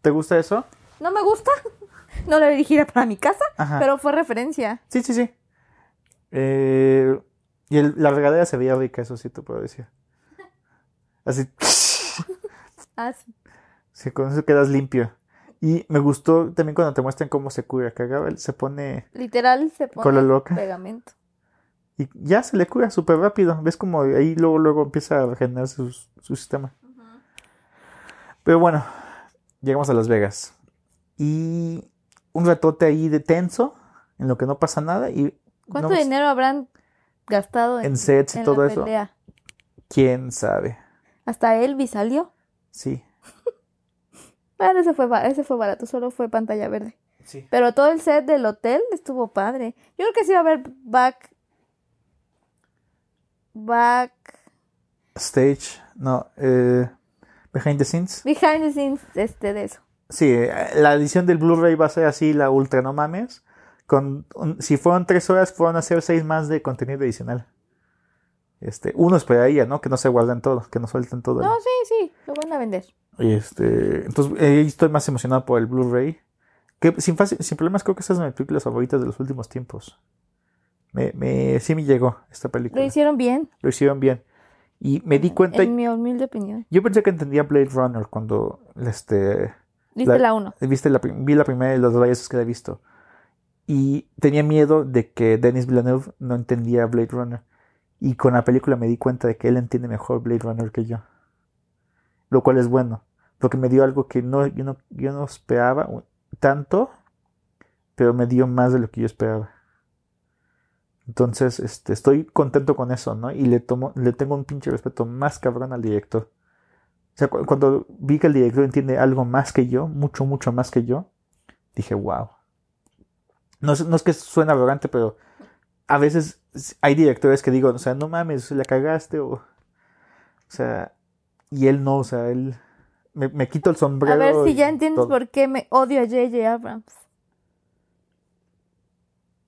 ¿Te gusta eso? No me gusta. No lo dirigiera para mi casa, Ajá. pero fue referencia. Sí, sí, sí. Eh, y el- la regadera se veía rica, eso sí te puedo decir. Así. Ah, sí. Sí, con eso quedas limpio. Y me gustó también cuando te muestran cómo se cura. Que se pone Literal se pone Cola loca. pegamento. y ya se le cura súper rápido. Ves como ahí luego, luego empieza a regenerar su, su sistema. Pero bueno, llegamos a Las Vegas. Y un ratote ahí de tenso, en lo que no pasa nada. Y ¿Cuánto no- dinero habrán gastado en, en sets y en todo la eso? pelea? ¿Quién sabe? Hasta Elvis salió. Sí. Bueno, ese fue, ba- ese fue barato, solo fue pantalla verde. Sí. Pero todo el set del hotel estuvo padre. Yo creo que sí va a haber back. Back. Stage, no, eh, behind the scenes. Behind the scenes este, de eso. Sí, eh, la edición del Blu-ray va a ser así, la ultra no mames. Con, un- si fueron tres horas, fueron a ser seis más de contenido adicional. Este, uno esperaría, ¿no? Que no se guarden todo, que no suelten todo. No, sí, sí, lo van a vender. Y este, entonces eh, estoy más emocionado por el Blu-ray. Que sin, fácil- sin problemas creo que esta es una de mis películas favoritas de los últimos tiempos. Me, me, sí me llegó esta película. Lo hicieron bien, Lo hicieron bien. Y me di cuenta, en mi humilde opinión. yo pensé que entendía Blade Runner cuando este, Viste La- la 1. viste la, prim- vi la primera y las dos veces que la he visto. Y tenía miedo de que Denis Villeneuve no entendía Blade Runner. Y con la película me di cuenta de que él entiende mejor Blade Runner que yo. Lo cual es bueno. Porque me dio algo que no, yo, no, yo no esperaba tanto. Pero me dio más de lo que yo esperaba. Entonces, este, estoy contento con eso, ¿no? Y le tomo, le tengo un pinche respeto más cabrón al director. O sea, cu- cuando vi que el director entiende algo más que yo, mucho, mucho más que yo, dije, wow. No es, no es que suene arrogante, pero a veces hay directores que digo, o sea, no mames, la cagaste, o. O sea, y él no, o sea, él. Me, me quito el sombrero. A ver si ya entiendes todo. por qué me odio a J.J. Abrams.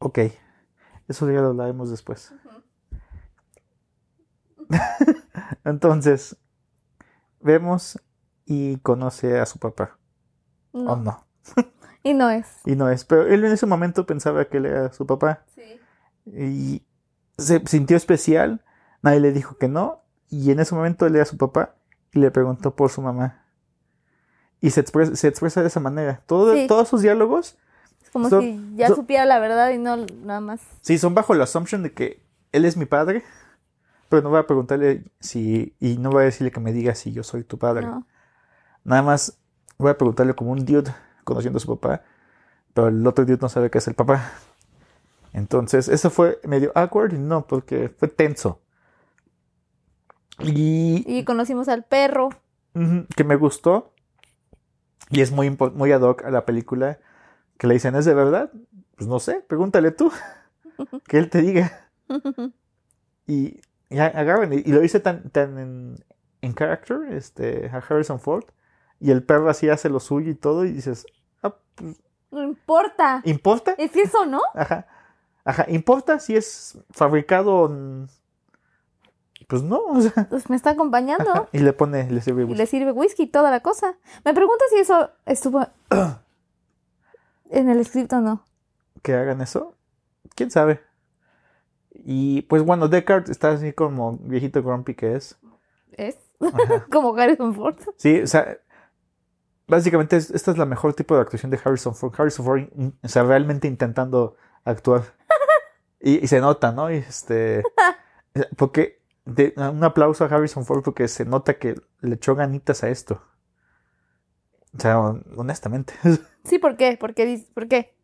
Ok, eso ya lo hablaremos después. Entonces, vemos y conoce a su papá. No. ¿O no? Y no es. Y no es. Pero él en ese momento pensaba que él era su papá. Sí. Y se sintió especial. Nadie le dijo que no. Y en ese momento él era su papá. Y le preguntó por su mamá. Y se expresa, se expresa de esa manera. Todo, Sí. Todos sus diálogos, Es como si ya supiera la verdad y no nada más. sí, son bajo la assumption de que él es mi padre. Pero no voy a preguntarle si. Y no voy a decirle que me diga si yo soy tu padre. No. Nada más voy a preguntarle como un dude conociendo a su papá, pero el otro dude no sabe que es el papá. Entonces, eso fue medio awkward, no, porque fue tenso. Y Y conocimos al perro. que me gustó, y es muy, muy ad hoc a la película, que le dicen, ¿es de verdad? Pues no sé, pregúntale tú, que él te diga. Y agarran, y, y lo hice tan, tan en, en character, este, a Harrison Ford, y el perro así hace lo suyo y todo, y dices, ah, pues, No importa. ¿importa? Es eso, ¿no? Ajá. Ajá, ¿importa si es fabricado en- Pues no, o sea. Pues me está acompañando. ajá, y le pone, le sirve Y whisky. le sirve whisky y toda la cosa. Me pregunto si eso estuvo en el script o no. que hagan eso. ¿Quién sabe? Y pues bueno, Deckard está así como viejito grumpy que es. ¿Es? Como Harrison Ford. Sí, o sea, básicamente es- esta es la mejor tipo de actuación de Harrison Ford. Harrison Ford, in- o sea, realmente intentando actuar. Y, y se nota, ¿no? Y este, porque de- un aplauso a Harrison Ford porque se nota que le echó ganitas a esto. O sea, hon- honestamente. Sí, ¿por qué? ¿Por qué? ¿Por qué?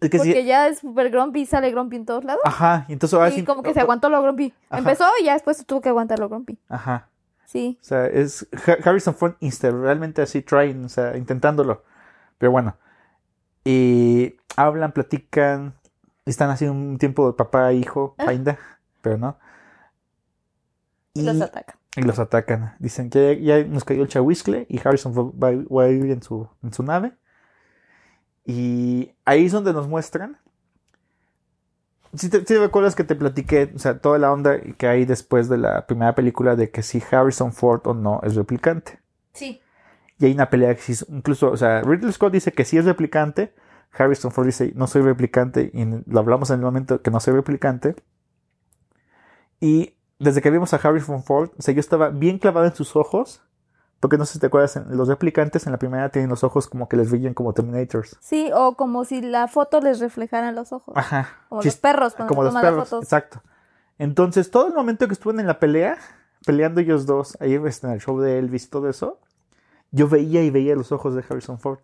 Es que sí- Porque ya es super grumpy y sale grumpy en todos lados. Ajá, y entonces ahora y sí- como que se aguantó lo grumpy. Ajá. Empezó y ya después tuvo que aguantar lo grumpy. Ajá. Sí. O sea, es Ha- Harrison Ford insta- realmente así trying, o sea, intentándolo. Pero bueno. Y hablan, platican. Están así un tiempo de papá e hijo, kinda, pero no. Y Y los ataca. y los atacan. Dicen que ya, ya nos cayó el chahuiscle y Harrison va, va a ir en su, en su nave. Y ahí es donde nos muestran. Si te, si te recuerdas que te platiqué, o sea, toda la onda que hay después de la primera película de que si Harrison Ford o no es replicante. Sí. Y hay una pelea que incluso, o sea, Ridley Scott dice que sí es replicante, Harrison Ford dice no soy replicante, y lo hablamos en el momento que no soy replicante. Y desde que vimos a Harrison Ford, o sea, yo estaba bien clavado en sus ojos, porque no sé si te acuerdas, los replicantes en la primera tienen los ojos como que les brillan como Terminators. Sí, o como si la foto les reflejara los ojos. Ajá. Como los perros cuando como los toman las perros, fotos. exacto. Entonces, todo el momento que estuvieron en la pelea, peleando ellos dos, ahí este, en el show de Elvis y todo eso, yo veía y veía los ojos de Harrison Ford.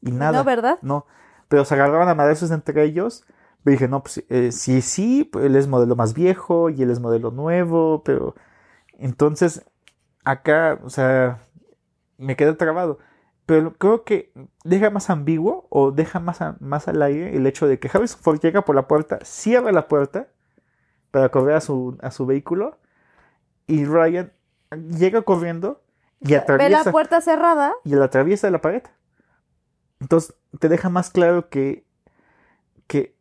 Y nada. No, ¿verdad? No. Pero se agarraban a madrazos entre ellos. Pero dije, no, pues eh, sí, sí, pues, él es modelo más viejo y él es modelo nuevo, pero entonces acá, o sea, me quedé trabado. Pero creo que deja más ambiguo o deja más, a- más al aire el hecho de que Harrison Ford llega por la puerta, cierra la puerta para correr a su, a su vehículo y Ryan llega corriendo y Ve atraviesa la puerta cerrada. y la atraviesa la pared. Entonces te deja más claro que, que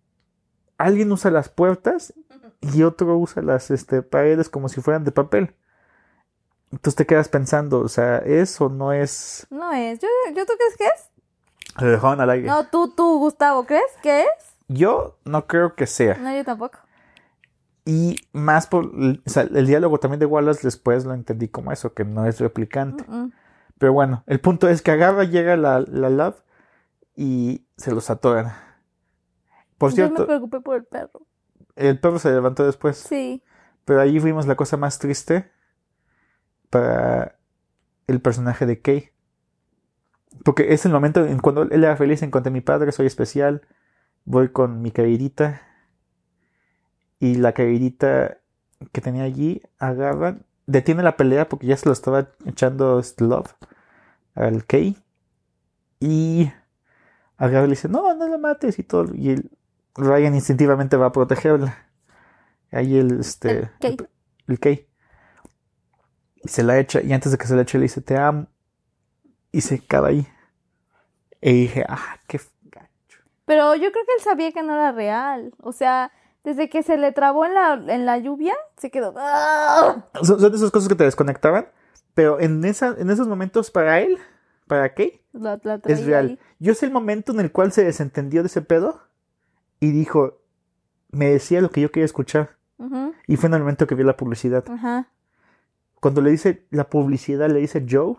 alguien usa las puertas y otro usa las este, paredes como si fueran de papel. Entonces te quedas pensando, o sea, ¿es o no es? No es. ¿Yo, yo tú crees que es? Lo dejaron al aire. No, tú, tú, Gustavo, ¿crees que es? Yo no creo que sea. No, yo tampoco. Y más por o sea, el diálogo también de Wallace después lo entendí como eso, que no es replicante. Pero bueno, el punto es que agarra, llega la, la Love y se los atoran. Por Yo me cierto, preocupé por el perro. el perro se levantó después. Sí. Pero ahí vimos la cosa más triste para el personaje de Kay. Porque es el momento en cuando él era feliz, encontré a mi padre, soy especial, voy con mi queridita. Y la queridita que tenía allí agarran, detiene la pelea porque ya se lo estaba echando Love al Kay. Y agarra y le dice, no, no la mates y todo. Y el, Ryan instintivamente va a protegerla. Ahí el, este, El el Kay. Y se la echa, y antes de que se la eche le dice, te amo. Y se acaba ahí. Y dije, ah, qué gacho. Pero yo creo que él sabía que no era real. O sea, desde que se le trabó en la, en la lluvia, se quedó. ¡Ah! Son, son de esas cosas que te desconectaban, pero en, esa, en esos momentos para él, para Kay, La- la es real. ahí. Yo sé el momento en el cual se desentendió de ese pedo y dijo, me decía lo que yo quería escuchar. Y fue en el momento que vi la publicidad. Ajá. Cuando le dice la publicidad, le dice Joe.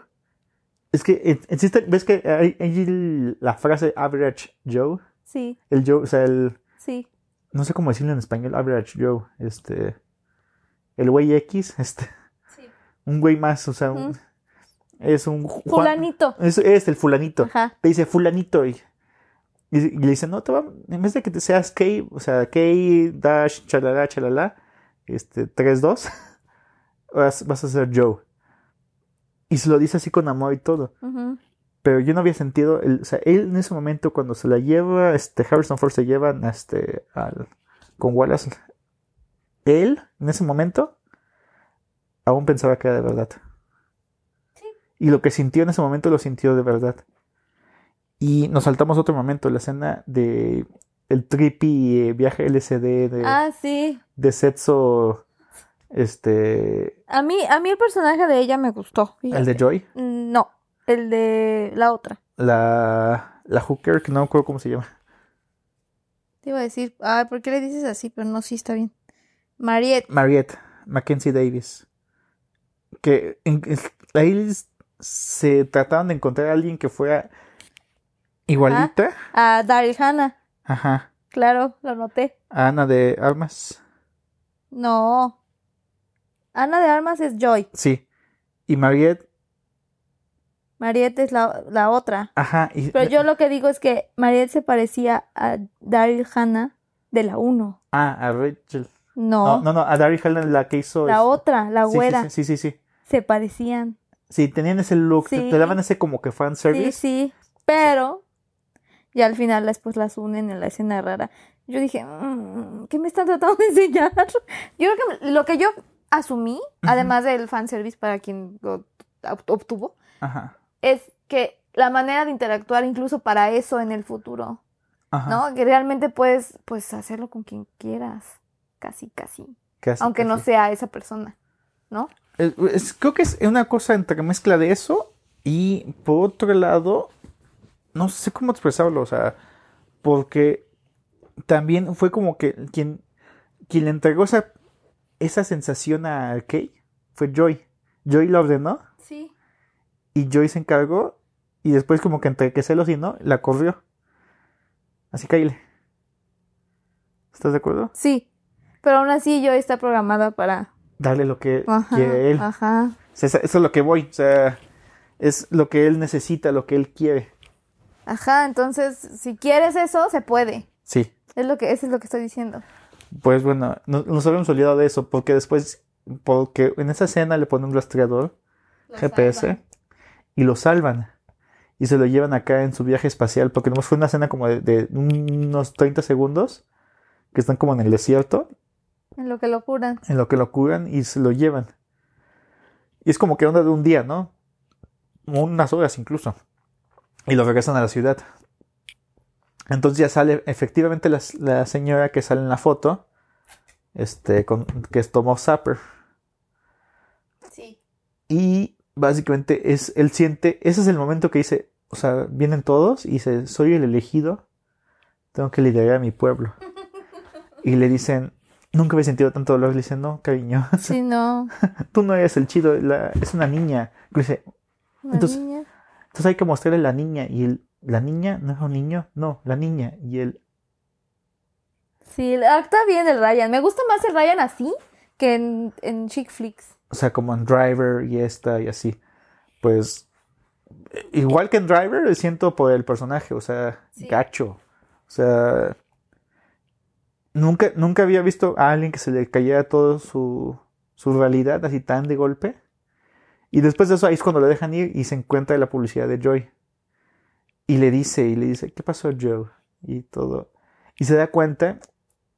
Es que existe, ves que hay, la frase average Joe. Sí, El Joe, o sea, el, sí. no sé cómo decirlo en español, average Joe. Este, el güey X, este, Sí. un güey más, o sea, un- es un Juan- Fulanito. Es, es el fulanito. Ajá. Te dice fulanito y, y, y le dice, no, te va, en vez de que te seas K, o sea, K, dash, chalala, chalala, este, 3-2, vas, vas a ser Joe. Y se lo dice así con amor y todo. Pero yo no había sentido, el, o sea, él en ese momento cuando se la lleva, este, Harrison Ford se llevan, este, al, con Wallace, él, en ese momento, aún pensaba que era de verdad. Sí. Y lo que sintió en ese momento lo sintió de verdad. Y nos saltamos otro momento, la escena de el trippy eh, viaje LCD de, Ah, sí. de Setso, este, A mí, a mí el personaje de ella me gustó. el de. Joy, No, el de la otra. la, la hooker, que no me acuerdo cómo se llama. Te iba a decir, ay, ¿por qué le dices así? Pero no, sí está bien. Mariette. Mariette, Mackenzie Davis. Que en- ahí se trataban de encontrar a alguien que fuera igualita. A Daryl Hannah. Ajá. Claro, lo noté. A Ana de Armas. No. Ana de Armas es Joy. Sí. Y Mariette, Mariette es la, la otra. ajá. Y, Pero yo lo que digo es que Mariette se parecía a Daryl Hannah de la 1. Ah, a Rachel. No, No, no, no, a Daryl Hannah, la que hizo. la otra, la sí, güera. Sí, sí, sí, sí. Se parecían. Sí, tenían ese look, te- Sí. te daban ese como que fan Sí, service. sí. Pero ya al final después las unen en la escena rara. Yo dije, "Mm, ¿qué me están tratando de enseñar? Yo creo que lo que yo asumí, además del fanservice para quien lo ob- obtuvo, Ajá. es que la manera de interactuar incluso para eso en el futuro, Ajá. ¿no? Que realmente puedes pues hacerlo con quien quieras, casi, casi, Casi, aunque no sea esa persona, ¿no? Es- es- creo que es una cosa entre mezcla de eso y por otro lado, no sé cómo expresarlo, o sea, porque también fue como que quien, quien le entregó esa, esa sensación a Kay fue Joy. Joy la ordenó Sí. y Joy se encargó y después como que entre que celos y no, la corrió. Así Kyle. ¿Estás de acuerdo? Sí, pero aún así yo está programada para... Darle lo que Ajá, quiere él. ajá. O sea, Eso eso es lo que voy. O sea, es lo que él necesita, lo que él quiere. Ajá, entonces, si quieres eso, se puede. Sí. Es lo que, eso es lo que estoy diciendo. Pues bueno, no- nos habíamos olvidado de eso porque después, porque en esa escena le ponen un rastreador GPS y lo salvan. Y se lo llevan acá en su viaje espacial porque nomás fue una escena como de, de unos 30 segundos que están como en el desierto En lo que lo curan. en lo que lo curan y se lo llevan. Y es como que onda de un día, ¿no? Unas horas incluso. Y lo regresan a la ciudad. Entonces ya sale efectivamente la, la señora que sale en la foto. Este, con, que es Thomas Zapper. Sí. Y básicamente es, él siente, ese es el momento que dice, o sea, vienen todos y dice, soy el elegido, tengo que liderar a mi pueblo. Y le dicen, nunca había sentido tanto dolor. Le dicen, no, cariño, Sí, no. tú no eres el chido, la- es una niña. Le dice, Una Entonces- niña. entonces hay que mostrarle a la niña. Y él, la niña, no es un niño, no, la niña. Y él, Sí, acta bien el Ryan. Me gusta más el Ryan así que en, en chick flicks. o sea, como en Driver y esta y así. Pues, igual que en Driver, siento por el personaje, o sea, Sí. gacho. O sea, nunca, nunca había visto a alguien que se le cayera todo su, su realidad así tan de golpe. Y después de eso, ahí es cuando le dejan ir y se encuentra la publicidad de Joy. Y le dice, y le dice, ¿qué pasó, Joe? Y todo. Y se da cuenta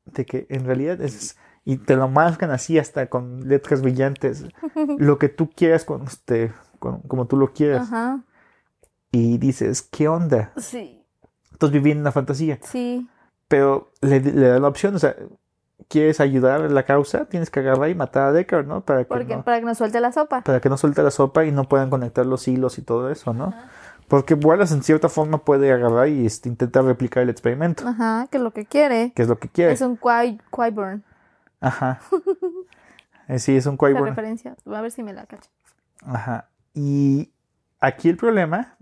de que en realidad es. Y te lo marcan así hasta con letras brillantes. lo que tú quieras con este. con- como tú lo quieras. Ajá. Y dices, ¿qué onda? Sí. Entonces viviendo una fantasía. Sí. Pero le, le da la opción, o sea, ¿quieres ayudar a la causa? Tienes que agarrar y matar a Deckard, ¿no? Para que, Porque, no, para que nos suelte la sopa. para que no suelte la sopa y no puedan conectar los hilos y todo eso, ¿no? Porque Wallace en cierta forma puede agarrar y este, intentar replicar el experimento, Ajá, que lo que quiere. que es lo que quiere. Es un Qui- Qui-Burn. Ajá. Eh, sí, es un Esa Qui-Gon. referencia. A ver si me la cacho. Ajá. Y aquí el problema,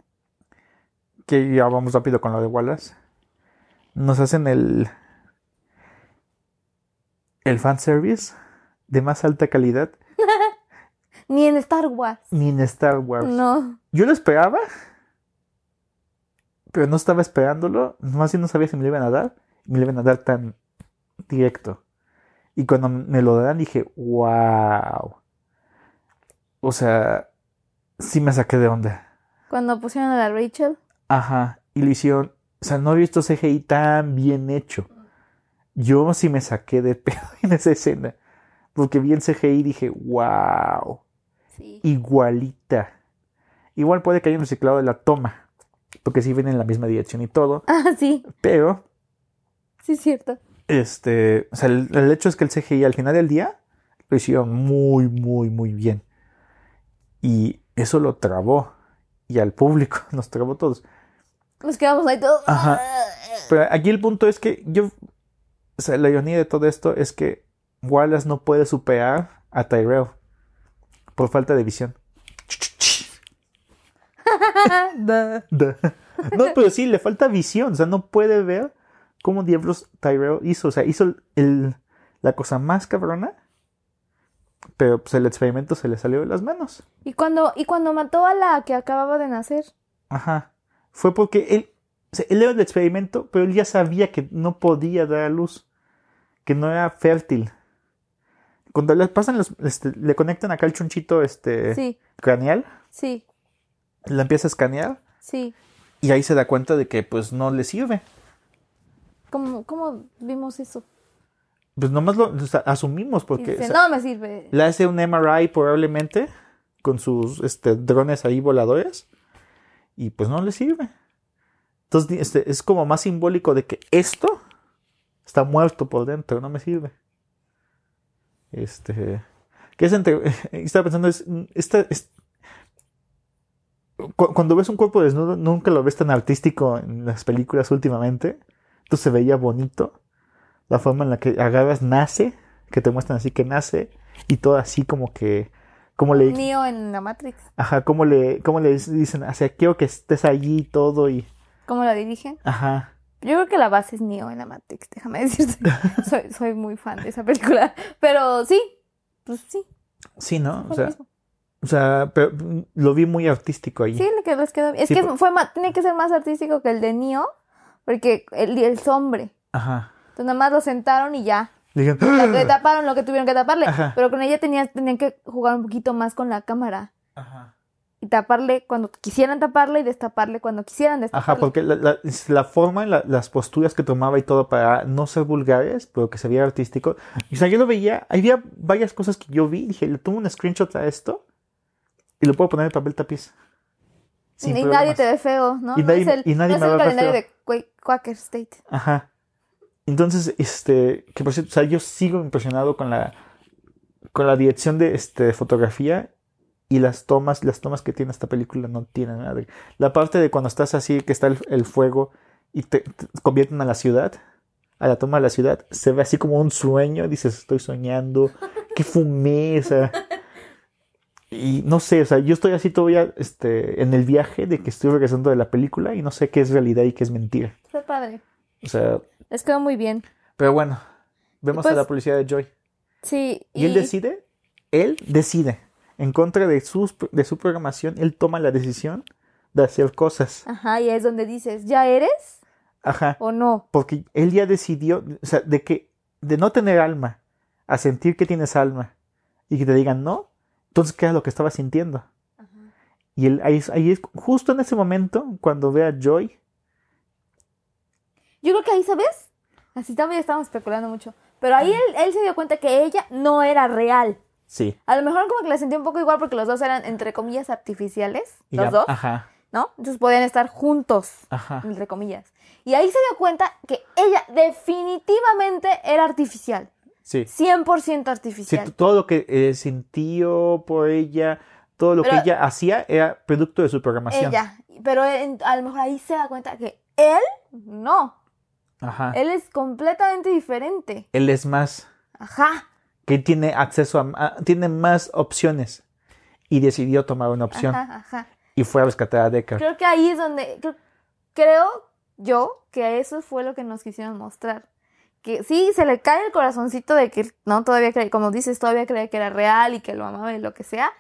que ya vamos rápido con lo de Wallace, nos hacen el, el fanservice de más alta calidad, Ni en Star Wars. ni en Star Wars. No. Yo lo esperaba, pero no estaba esperándolo, más bien no sabía si me lo iban a dar, y me lo iban a dar tan directo. Y cuando me lo dan dije, wow. O sea, sí me saqué de onda. Cuando pusieron a la Rachel. Ajá. Y le hicieron. O sea, no he visto CGI tan bien hecho. Yo sí me saqué de pedo en esa escena. Porque vi el CGI y dije, wow. Sí. Igualita. Igual puede que haya reciclado la toma, porque sí viene en la misma dirección y todo, Ah, sí, pero sí es cierto. este, o sea, el, el hecho es que el CGI al final del día lo hicieron muy, muy, muy bien. Y eso lo trabó. Y al público, nos trabó todos. Nos quedamos ahí todos. Ajá. Pero aquí el punto es que yo, o sea, la ironía de todo esto es que Wallace no puede superar a Tyrell por falta de visión. No, pero sí, le falta visión, o sea, no puede ver cómo diablos Tyrell hizo, o sea, hizo el, la cosa más cabrona, pero pues el experimento se le salió de las manos. Y cuando, y cuando mató a la que acababa de nacer. Ajá. Fue porque él, o sea, él era el experimento, pero él ya sabía que no podía dar a luz, que no era fértil. Cuando le pasan los, este, le conectan acá el chunchito este Sí, craneal, sí, la empieza a escanear sí. y ahí se da cuenta de que pues no le sirve. ¿Cómo, cómo vimos eso? Pues nomás lo o sea, asumimos porque Dice, o sea, no me sirve. le hace un MRI probablemente con sus este, drones ahí voladores y pues no le sirve. Entonces este, es como más simbólico de que esto está muerto por dentro, no me sirve. Este, que es entre, estaba pensando es, esta, es- cu- cuando ves un cuerpo desnudo nunca lo ves tan artístico en las películas últimamente. Entonces se veía bonito la forma en la que agarras nace, que te muestran así que nace y todo así como que como le Neo en la Matrix. ajá, como le como le dicen, o sea, quiero que estés allí y todo y ¿Cómo la dirigen? ajá. Yo creo que la base es Neo en la Matrix, déjame decirte. soy, soy muy fan de esa película. Pero sí, pues sí. Sí, ¿no? O sea, mismo. O sea, pero lo vi muy artístico ahí. Sí, le quedó, les quedó bien. Es Sí, que fue ma- tiene que ser más artístico que el de Neo, porque el, el hombre. Ajá. Entonces nada más lo sentaron y ya. Dijeron, Le taparon lo que tuvieron que taparle. Ajá. Pero con ella tenía, tenían que jugar un poquito más con la cámara. Ajá. Y taparle cuando quisieran taparle y destaparle cuando quisieran destaparle. Ajá, porque la, la- forma, la- las posturas que tomaba y todo para no ser vulgares, pero que se viera artístico. O sea, yo lo veía, había varias cosas que yo vi, dije, le tomo un screenshot a esto y lo puedo poner en papel tapiz. y Sin nadie problemas. te ve feo, ¿no? Y no nadie- es el, y nadie no es me el calendario feo. de Qua- Quaker State. Ajá. Entonces, este, que por cierto, o sea, yo sigo impresionado con la, con la dirección de, este, fotografía y las tomas, las tomas que tiene esta película no tienen nada. de- La parte de cuando estás así, que está el, el fuego y te, te convierten a la ciudad, a la toma de la ciudad, se ve así como un sueño, dices, estoy soñando, qué fumé, o sea. Y no sé, o sea, yo estoy así todavía, este, en el viaje de que estoy regresando de la película y no sé qué es realidad y qué es mentira. Fue padre. O sea, Les quedó muy bien. pero bueno, vemos Y pues- a la policía de Joy. Sí. Y, él decide, él decide, en contra de, sus, de su programación, él toma la decisión de hacer cosas. Ajá, y es donde dices, ¿ya eres Ajá. o no? Porque él ya decidió, o sea, de que, de no tener alma, a sentir que tienes alma, y que te digan no, entonces, ¿qué era lo que estaba sintiendo? Y él, ahí, es- ahí es justo en ese momento, cuando ve a Joy, Yo creo que ahí, ¿sabes? Así también estamos especulando mucho. Pero ahí él, él se dio cuenta que ella no era real. sí. A lo mejor como que la sentía un poco igual porque los dos eran, entre comillas, artificiales. y los dos, Ajá, ¿no? Entonces podían estar juntos, ajá. entre comillas. Y ahí se dio cuenta que ella definitivamente era artificial. Sí. 100% Sí, artificial. todo lo que eh, sintió por ella, todo lo Pero- que ella hacía era producto de su programación. ella. Pero en- a lo mejor ahí se da cuenta que él no. Ajá. Él es completamente diferente. Él es más, Ajá. que tiene acceso a, a- tiene más opciones. Y decidió tomar una opción Ajá, ajá. y fue a rescatar a Deckard. Creo que ahí es donde. Creo, creo yo que eso fue lo que nos quisieron mostrar. Que sí, se le cae el corazoncito de que no, todavía cree, como dices, todavía cree que era real y que lo amaba y lo que sea.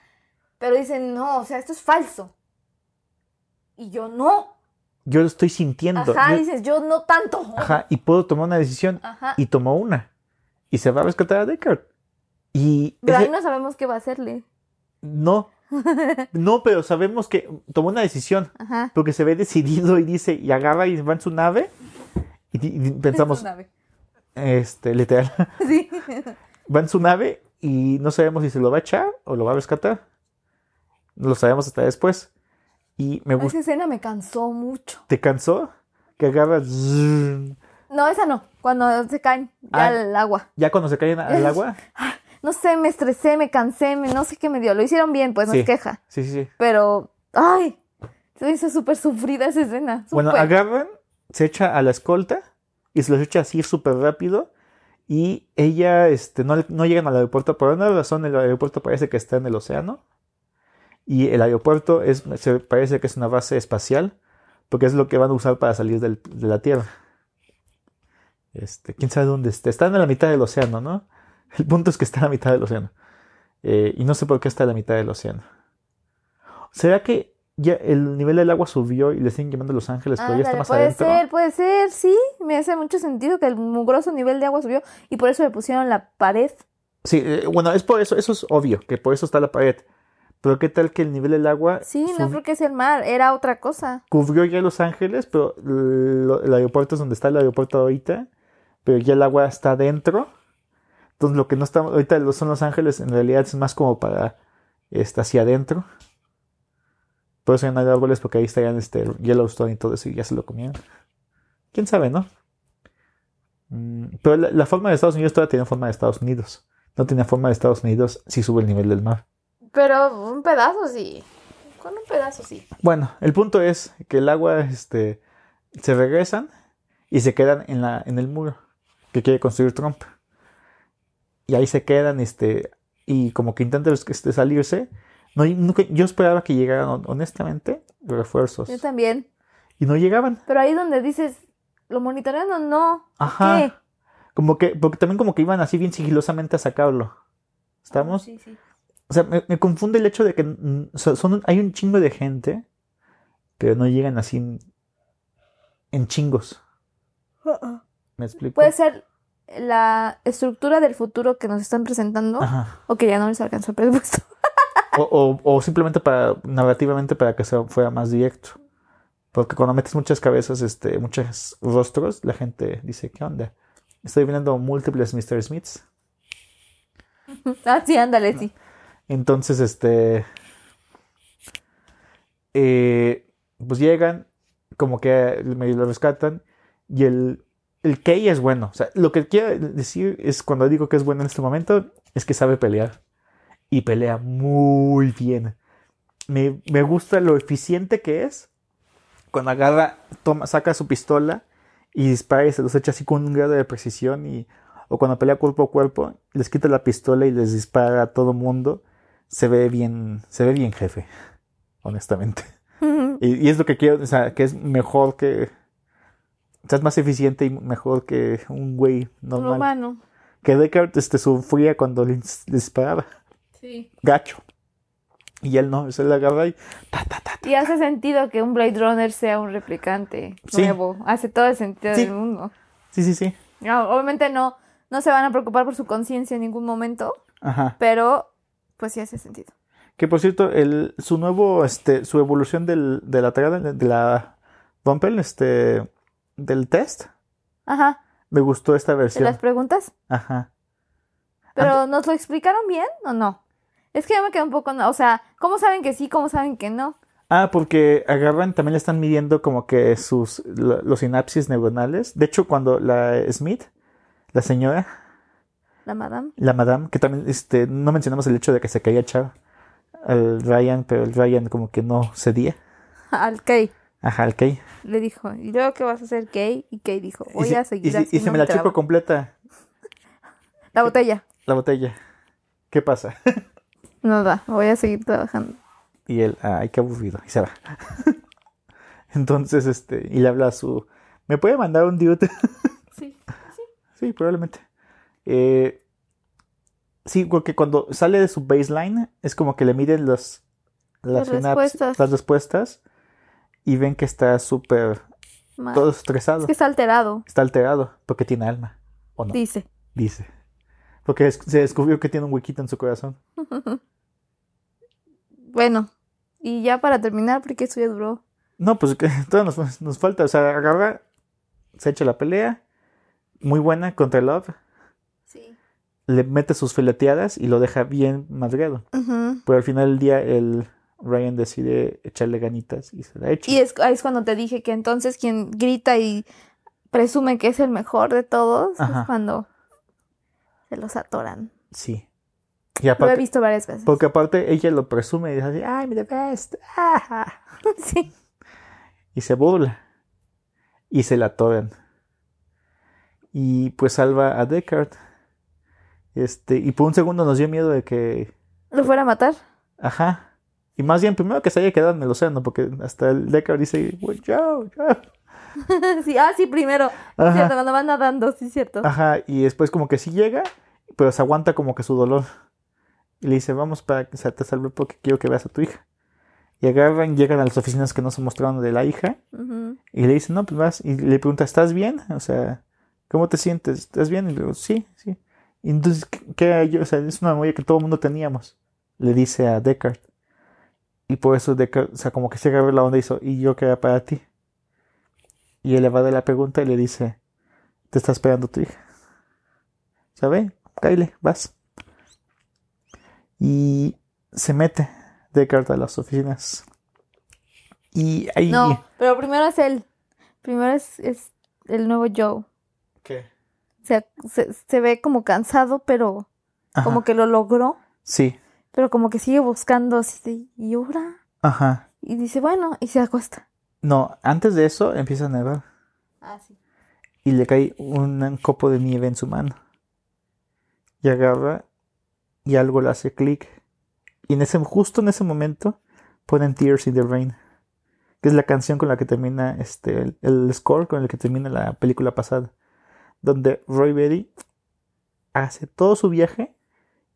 Pero dicen, no, o sea, esto es falso. Y yo no. Yo lo estoy sintiendo. Ajá, Yo- dices, yo no tanto. ajá, y puedo tomar una decisión. Ajá. Y tomó una. Y se va a rescatar a Deckard. Y Pero ahí ese- no sabemos qué va a hacerle. no. No, pero sabemos que tomó una decisión. Ajá. Porque se ve decidido y dice, y agarra y va en su nave. Y, y pensamos, Es una ave. este, literal. Sí. va en su nave y no sabemos si se lo va a echar o lo va a rescatar. No lo sabemos hasta después. Y me gusta. Esa escena me cansó mucho. ¿Te cansó? Que agarras. No, esa no. Cuando se caen ya Ah. al agua. Ya cuando se caen al agua. No sé, me estresé, me cansé, me, no sé qué me dio. Lo hicieron bien, pues no Sí. es queja. Sí, sí, sí. Pero, ay, se hizo súper sufrida esa escena. Bueno, agarran, se echa a la escolta y se los echa así súper rápido. Y ella, este, no, no llegan al aeropuerto. Por una razón, el aeropuerto parece que está en el océano. Y el aeropuerto es, se parece que es una base espacial. Porque es lo que van a usar para salir de la Tierra. Este, quién sabe dónde. Está en la mitad del océano, ¿no? El punto es que está en la mitad del océano. Eh, y no sé por qué está en la mitad del océano. ¿Será que ya el nivel del agua subió y le siguen llamando Los Ángeles, pero ya está más puede adentro? ser, puede ser, sí. Me hace mucho sentido que el mugroso nivel de agua subió y por eso le pusieron la pared. Sí, eh, bueno, es por eso, eso es obvio, que por eso está la pared. Pero qué tal que el nivel del agua Sí, no creo que es el mar, era otra cosa. cubrió ya Los Ángeles, pero lo- el aeropuerto es donde está el aeropuerto ahorita, pero ya el agua está adentro. Entonces lo que no está ahorita son Los Ángeles, en realidad es más como para este, hacia adentro. Por eso ya no hay árboles, porque ahí estarían este, Yellowstone y todo eso, y ya se lo comieron. Quién sabe, ¿no? Mm, Pero la, la forma de Estados Unidos todavía tenía forma de Estados Unidos. No tenía forma de Estados Unidos si sube el nivel del mar. Pero un pedazo sí. Con un pedazo sí. Bueno, el punto es que el agua, este, se regresan y se quedan en la, en el muro que quiere construir Trump. Y ahí se quedan, este, y como que intentan este, salirse. No, nunca- yo esperaba que llegaran, hon- honestamente, refuerzos. Yo también. Y no llegaban. Pero ahí donde dices, ¿lo monitorean o no? Ajá. ¿Qué? Como que, porque también como que iban así bien sigilosamente a sacarlo. ¿Estamos? Sí, sí. O sea, me, me confunde el hecho de que o sea, son, hay un chingo de gente, pero no llegan así en, en chingos. ¿Me explico? Puede ser la estructura del futuro que nos están presentando Ajá. o que ya no les alcanzó el presupuesto. O, o- o simplemente para, narrativamente para que sea, fuera más directo. Porque cuando metes muchas cabezas, este, muchos rostros, la gente dice, ¿qué onda? Estoy viendo múltiples Mr. Smiths. ah, sí, ándale, sí. Entonces, este. eh, pues llegan, como que medio lo rescatan. Y el, el Kay es bueno. O sea, lo que quiero decir es cuando digo que es bueno en este momento, es que sabe pelear. Y pelea muy bien. Me, me gusta lo eficiente que es. Cuando agarra, toma, saca su pistola y dispara y se los echa así con un grado de precisión. Y, o cuando pelea cuerpo a cuerpo, les quita la pistola y les dispara a todo mundo se ve bien, se ve bien jefe, honestamente. Y, y es lo que quiero, o sea, que es mejor que, o sea, es más eficiente y mejor que un güey normal. humano. Que Deckard este, sufría cuando le disparaba, Sí. gacho. Y él no, se le agarra y ta, ta, ta. Y hace sentido que un Blade Runner sea un replicante Sí. nuevo. Hace todo el sentido Sí. del mundo. Sí, sí, sí. No, obviamente no, no se van a preocupar por su conciencia en ningún momento, Ajá. pero pues sí hace sentido. Que por cierto, el, su nuevo, este, su evolución del, de la tirada, de la Bumpel, este, del test, Ajá. me gustó esta ¿Te versión. las preguntas? Ajá. ¿Pero nos lo explicaron bien o no? Es que yo me quedé un poco, o sea, ¿cómo saben que sí, cómo saben que no? Ah, porque agarran, también le están midiendo como que sus, lo- los sinapsis neuronales. De hecho, cuando la Smith, la señora, La madame. la madame, que también, este, no mencionamos el hecho de que se quería echar al Ryan, pero el Ryan como que no cedía. Al Kay Ajá, al Kay. le dijo, ¿y luego qué vas a hacer, Kay? Y Kay dijo, Y voy a y seguir se- y haciendo se me la chupo trabajo". completa, La botella. la botella. ¿Qué pasa? No da, voy a seguir trabajando. Y él, ay, qué aburrido. Y se va. Entonces, este, y le habla a su, ¿me puede mandar un dude? Sí. Sí, probablemente. Eh, sí, porque cuando sale de su baseline es como que le miden los, las, Las respuestas. las respuestas y ven que está súper todo estresado. Es que está alterado, Está alterado porque tiene alma. ¿O no? dice. Dice. Porque se descubrió que tiene un huequito en su corazón. Bueno, y ya para terminar, porque esto ya duró. No, pues que todavía nos, nos falta. O sea, agarra, se echa la pelea. Muy buena contra Love. Sí. Le mete sus fileteadas y lo deja bien madreado. Pero al final del día, el Ryan decide echarle ganitas y se la echa. Y es, ahí es cuando te dije que entonces quien grita y presume que es el mejor de todos Ajá. es cuando se los atoran. Sí. Y Lo he aparte, visto varias veces. porque aparte ella lo presume y dice así, ¡ay, mi the best! ¡Ah! Sí. Y se burla. Y se la atoran. Y pues salva a Deckard. Este, y por un segundo nos dio miedo de que ¿Lo fuera a matar? Ajá. Y más bien, primero que se haya quedado en el océano, porque hasta el Deckard dice, "Well, yo, yo". sí, ah, sí, primero. Ajá. Cierto, cuando van nadando, sí, cierto. Ajá, y después como que sí llega, pero se aguanta como que su dolor. Y le dice, vamos para que te salve porque quiero que veas a tu hija. Y agarran, llegan a las oficinas que no se mostraron de la hija, y le dicen, no, pues vas, y le pregunta, ¿estás bien? O sea, ¿cómo te sientes? ¿Estás bien? Y le digo, sí, sí. Y entonces, ¿qué- ¿qué hay yo? O sea, es una memoria que todo el mundo teníamos, le dice a Deckard. Y por eso Deckard, o sea, como que se agarra la onda y hizo, ¿y yo qué era para ti? Y él le va dar la pregunta y le dice, te está esperando tu hija. ¿Sabe? Kyle, vas. Y se mete Deckard a las oficinas. Y ahí... No, pero primero es él. Primero es, es el nuevo Joe. ¿Qué? O sea, se, se ve como cansado, pero Ajá. como que lo logró. Sí. Pero como que sigue buscando así de, y ahora. Ajá. Y dice, bueno, y se acuesta. No, antes de eso empieza a nevar Ah, sí. y le cae un copo de nieve en su mano. Y agarra y algo le hace clic. Y en ese, justo en ese momento ponen Tears in the Rain, que es la canción con la que termina este, el, el score con el que termina la película pasada, donde Roy Betty hace todo su viaje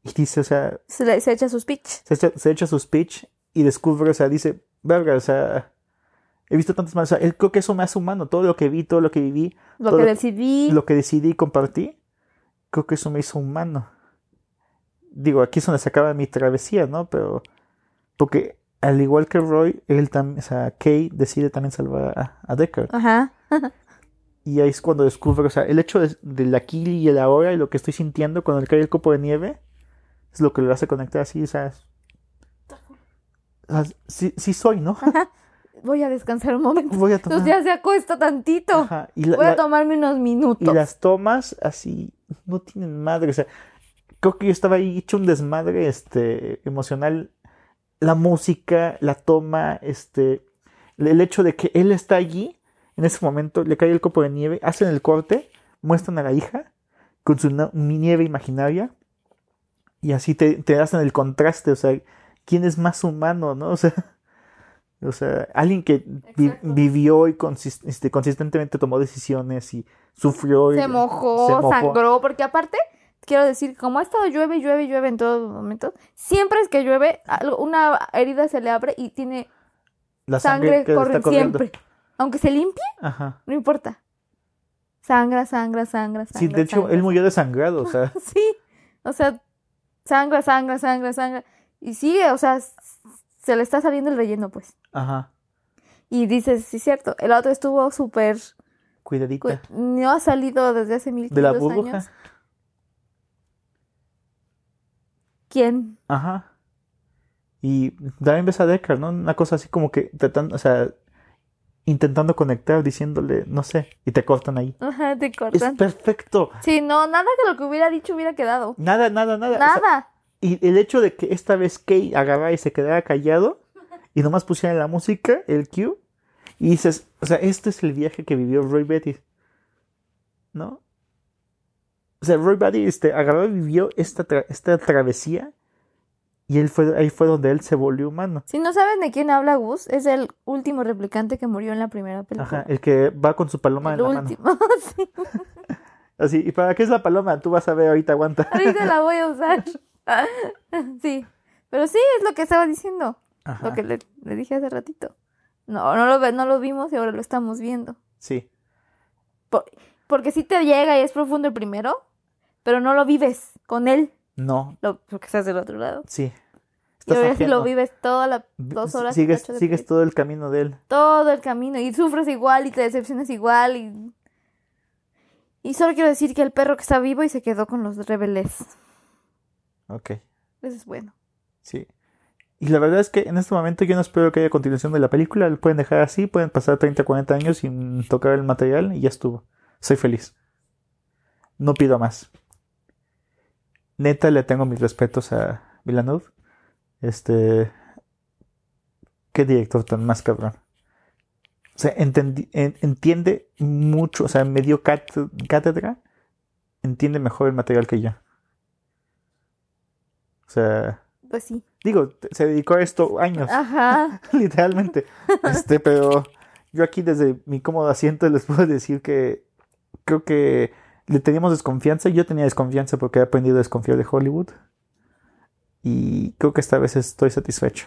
y dice, o sea, Se, le- se echa su speech. se echa, se echa su speech y descubre, o sea, dice, verga, o sea, he visto tantas manos, o sea, él creo que eso me hace humano, todo lo que vi, todo lo que viví, Lo que decidí. lo que decidí y compartí, creo que eso me hizo humano. Digo, aquí es donde se acaba mi travesía, ¿no? Pero, porque al igual que Roy, él también, o sea, Kay decide también salvar a, a Deckard. Ajá. Y ahí es cuando descubre, o sea, el hecho de- del aquí y el ahora y lo que estoy sintiendo cuando le cae el copo de nieve, es lo que lo hace conectar así, o sea, sí, sí soy, ¿no? Voy a descansar un momento. Voy a tomar. Entonces ya se acuesta tantito. Ajá, y la- Voy a la- tomarme unos minutos. Y las tomas así no tienen madre. O sea, creo que yo estaba ahí hecho un desmadre este, emocional. La música, la toma, este, el hecho de que él está allí, en ese momento le cae el copo de nieve, hacen el corte, muestran a la hija con su nieve imaginaria y así te, te hacen el contraste. O sea, ¿quién es más humano, no? O sea. O sea, alguien que vi- vivió y este, consistentemente tomó decisiones y sufrió. y- se mojó, se mojó. sangró, porque aparte, quiero decir, como ha estado llueve, llueve, llueve en todos los momentos, siempre es que llueve, una herida se le abre y tiene La sangre, que corre siempre. Aunque se limpie, Ajá. no importa. Sangra, sangra, sangra, sangra. Sí, de hecho, sangra, él murió desangrado, o sea. Sí, o sea, sangra, sangra, sangra, sangra. Y sigue, o sea, se le está saliendo el relleno, pues. Ajá. Y dices, sí, cierto, el otro estuvo súper... Cuidadita. cu- No ha salido desde hace mil De la burbuja. años. ¿Quién? Ajá. Y también ves a Deckard, ¿no? Una cosa así como que tratando, o sea, intentando conectar, diciéndole, no sé, y te cortan ahí. Ajá, te Es cortan. perfecto. Sí, no, nada que lo que hubiera dicho hubiera quedado. Nada, nada, nada. O sea, Nada. y el hecho de que esta vez Kay agarrara y se quedara callado y nomás pusiera la música, el cue, y dices, o sea, este es el viaje que vivió Roy Betty. ¿No? O sea, Roy Betty este, agarró y vivió esta, tra- esta travesía y él fue, ahí fue donde él se volvió humano. Si no saben de quién habla Gus, es el último replicante que murió en la primera película. Ajá, el que va con su paloma el en la mano. último. sí. Así, ¿y para qué es la paloma? Tú vas a ver ahorita, aguanta. Ahorita la voy a usar. sí. Pero sí, es lo que estaba diciendo. Ajá, Lo que le, le dije hace ratito. No, no lo, no lo vimos y ahora lo estamos viendo. Sí, Por- porque sí te llega y es profundo el primero, pero no lo vives con él, no, lo, porque estás del otro lado. sí. Y ahora lo vives toda la dos horas. Sigues, sigues todo el camino de él. todo el camino y sufres igual y te decepcionas igual y y solo quiero decir que el perro que está vivo y se quedó con los rebeldes Ok. eso es bueno Sí. Y la verdad es que en este momento yo no espero que haya continuación de la película. Lo pueden dejar así, pueden pasar 30, 40 años sin tocar el material y ya estuvo. Soy feliz. No pido más. Neta, le tengo mis respetos a Villeneuve. Este. Qué director tan más cabrón. O sea, en- entiende mucho, o sea, me dio cát- cátedra, entiende mejor el material que yo. O sea, Pues sí. digo, se dedicó a esto años, Ajá. literalmente. Este, pero yo aquí desde mi cómodo asiento les puedo decir que creo que le teníamos desconfianza. Yo tenía desconfianza porque he aprendido a desconfiar de Hollywood. Y creo que esta vez estoy satisfecho.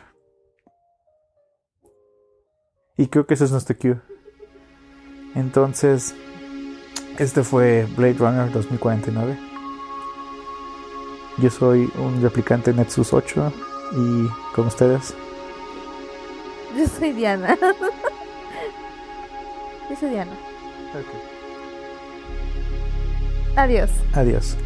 Y creo que eso es nuestro cue. Entonces, este fue Blade Runner 2049. Yo soy un replicante Nexus 8 y con ustedes. Yo soy Diana. Yo soy Diana. Adiós. Adiós.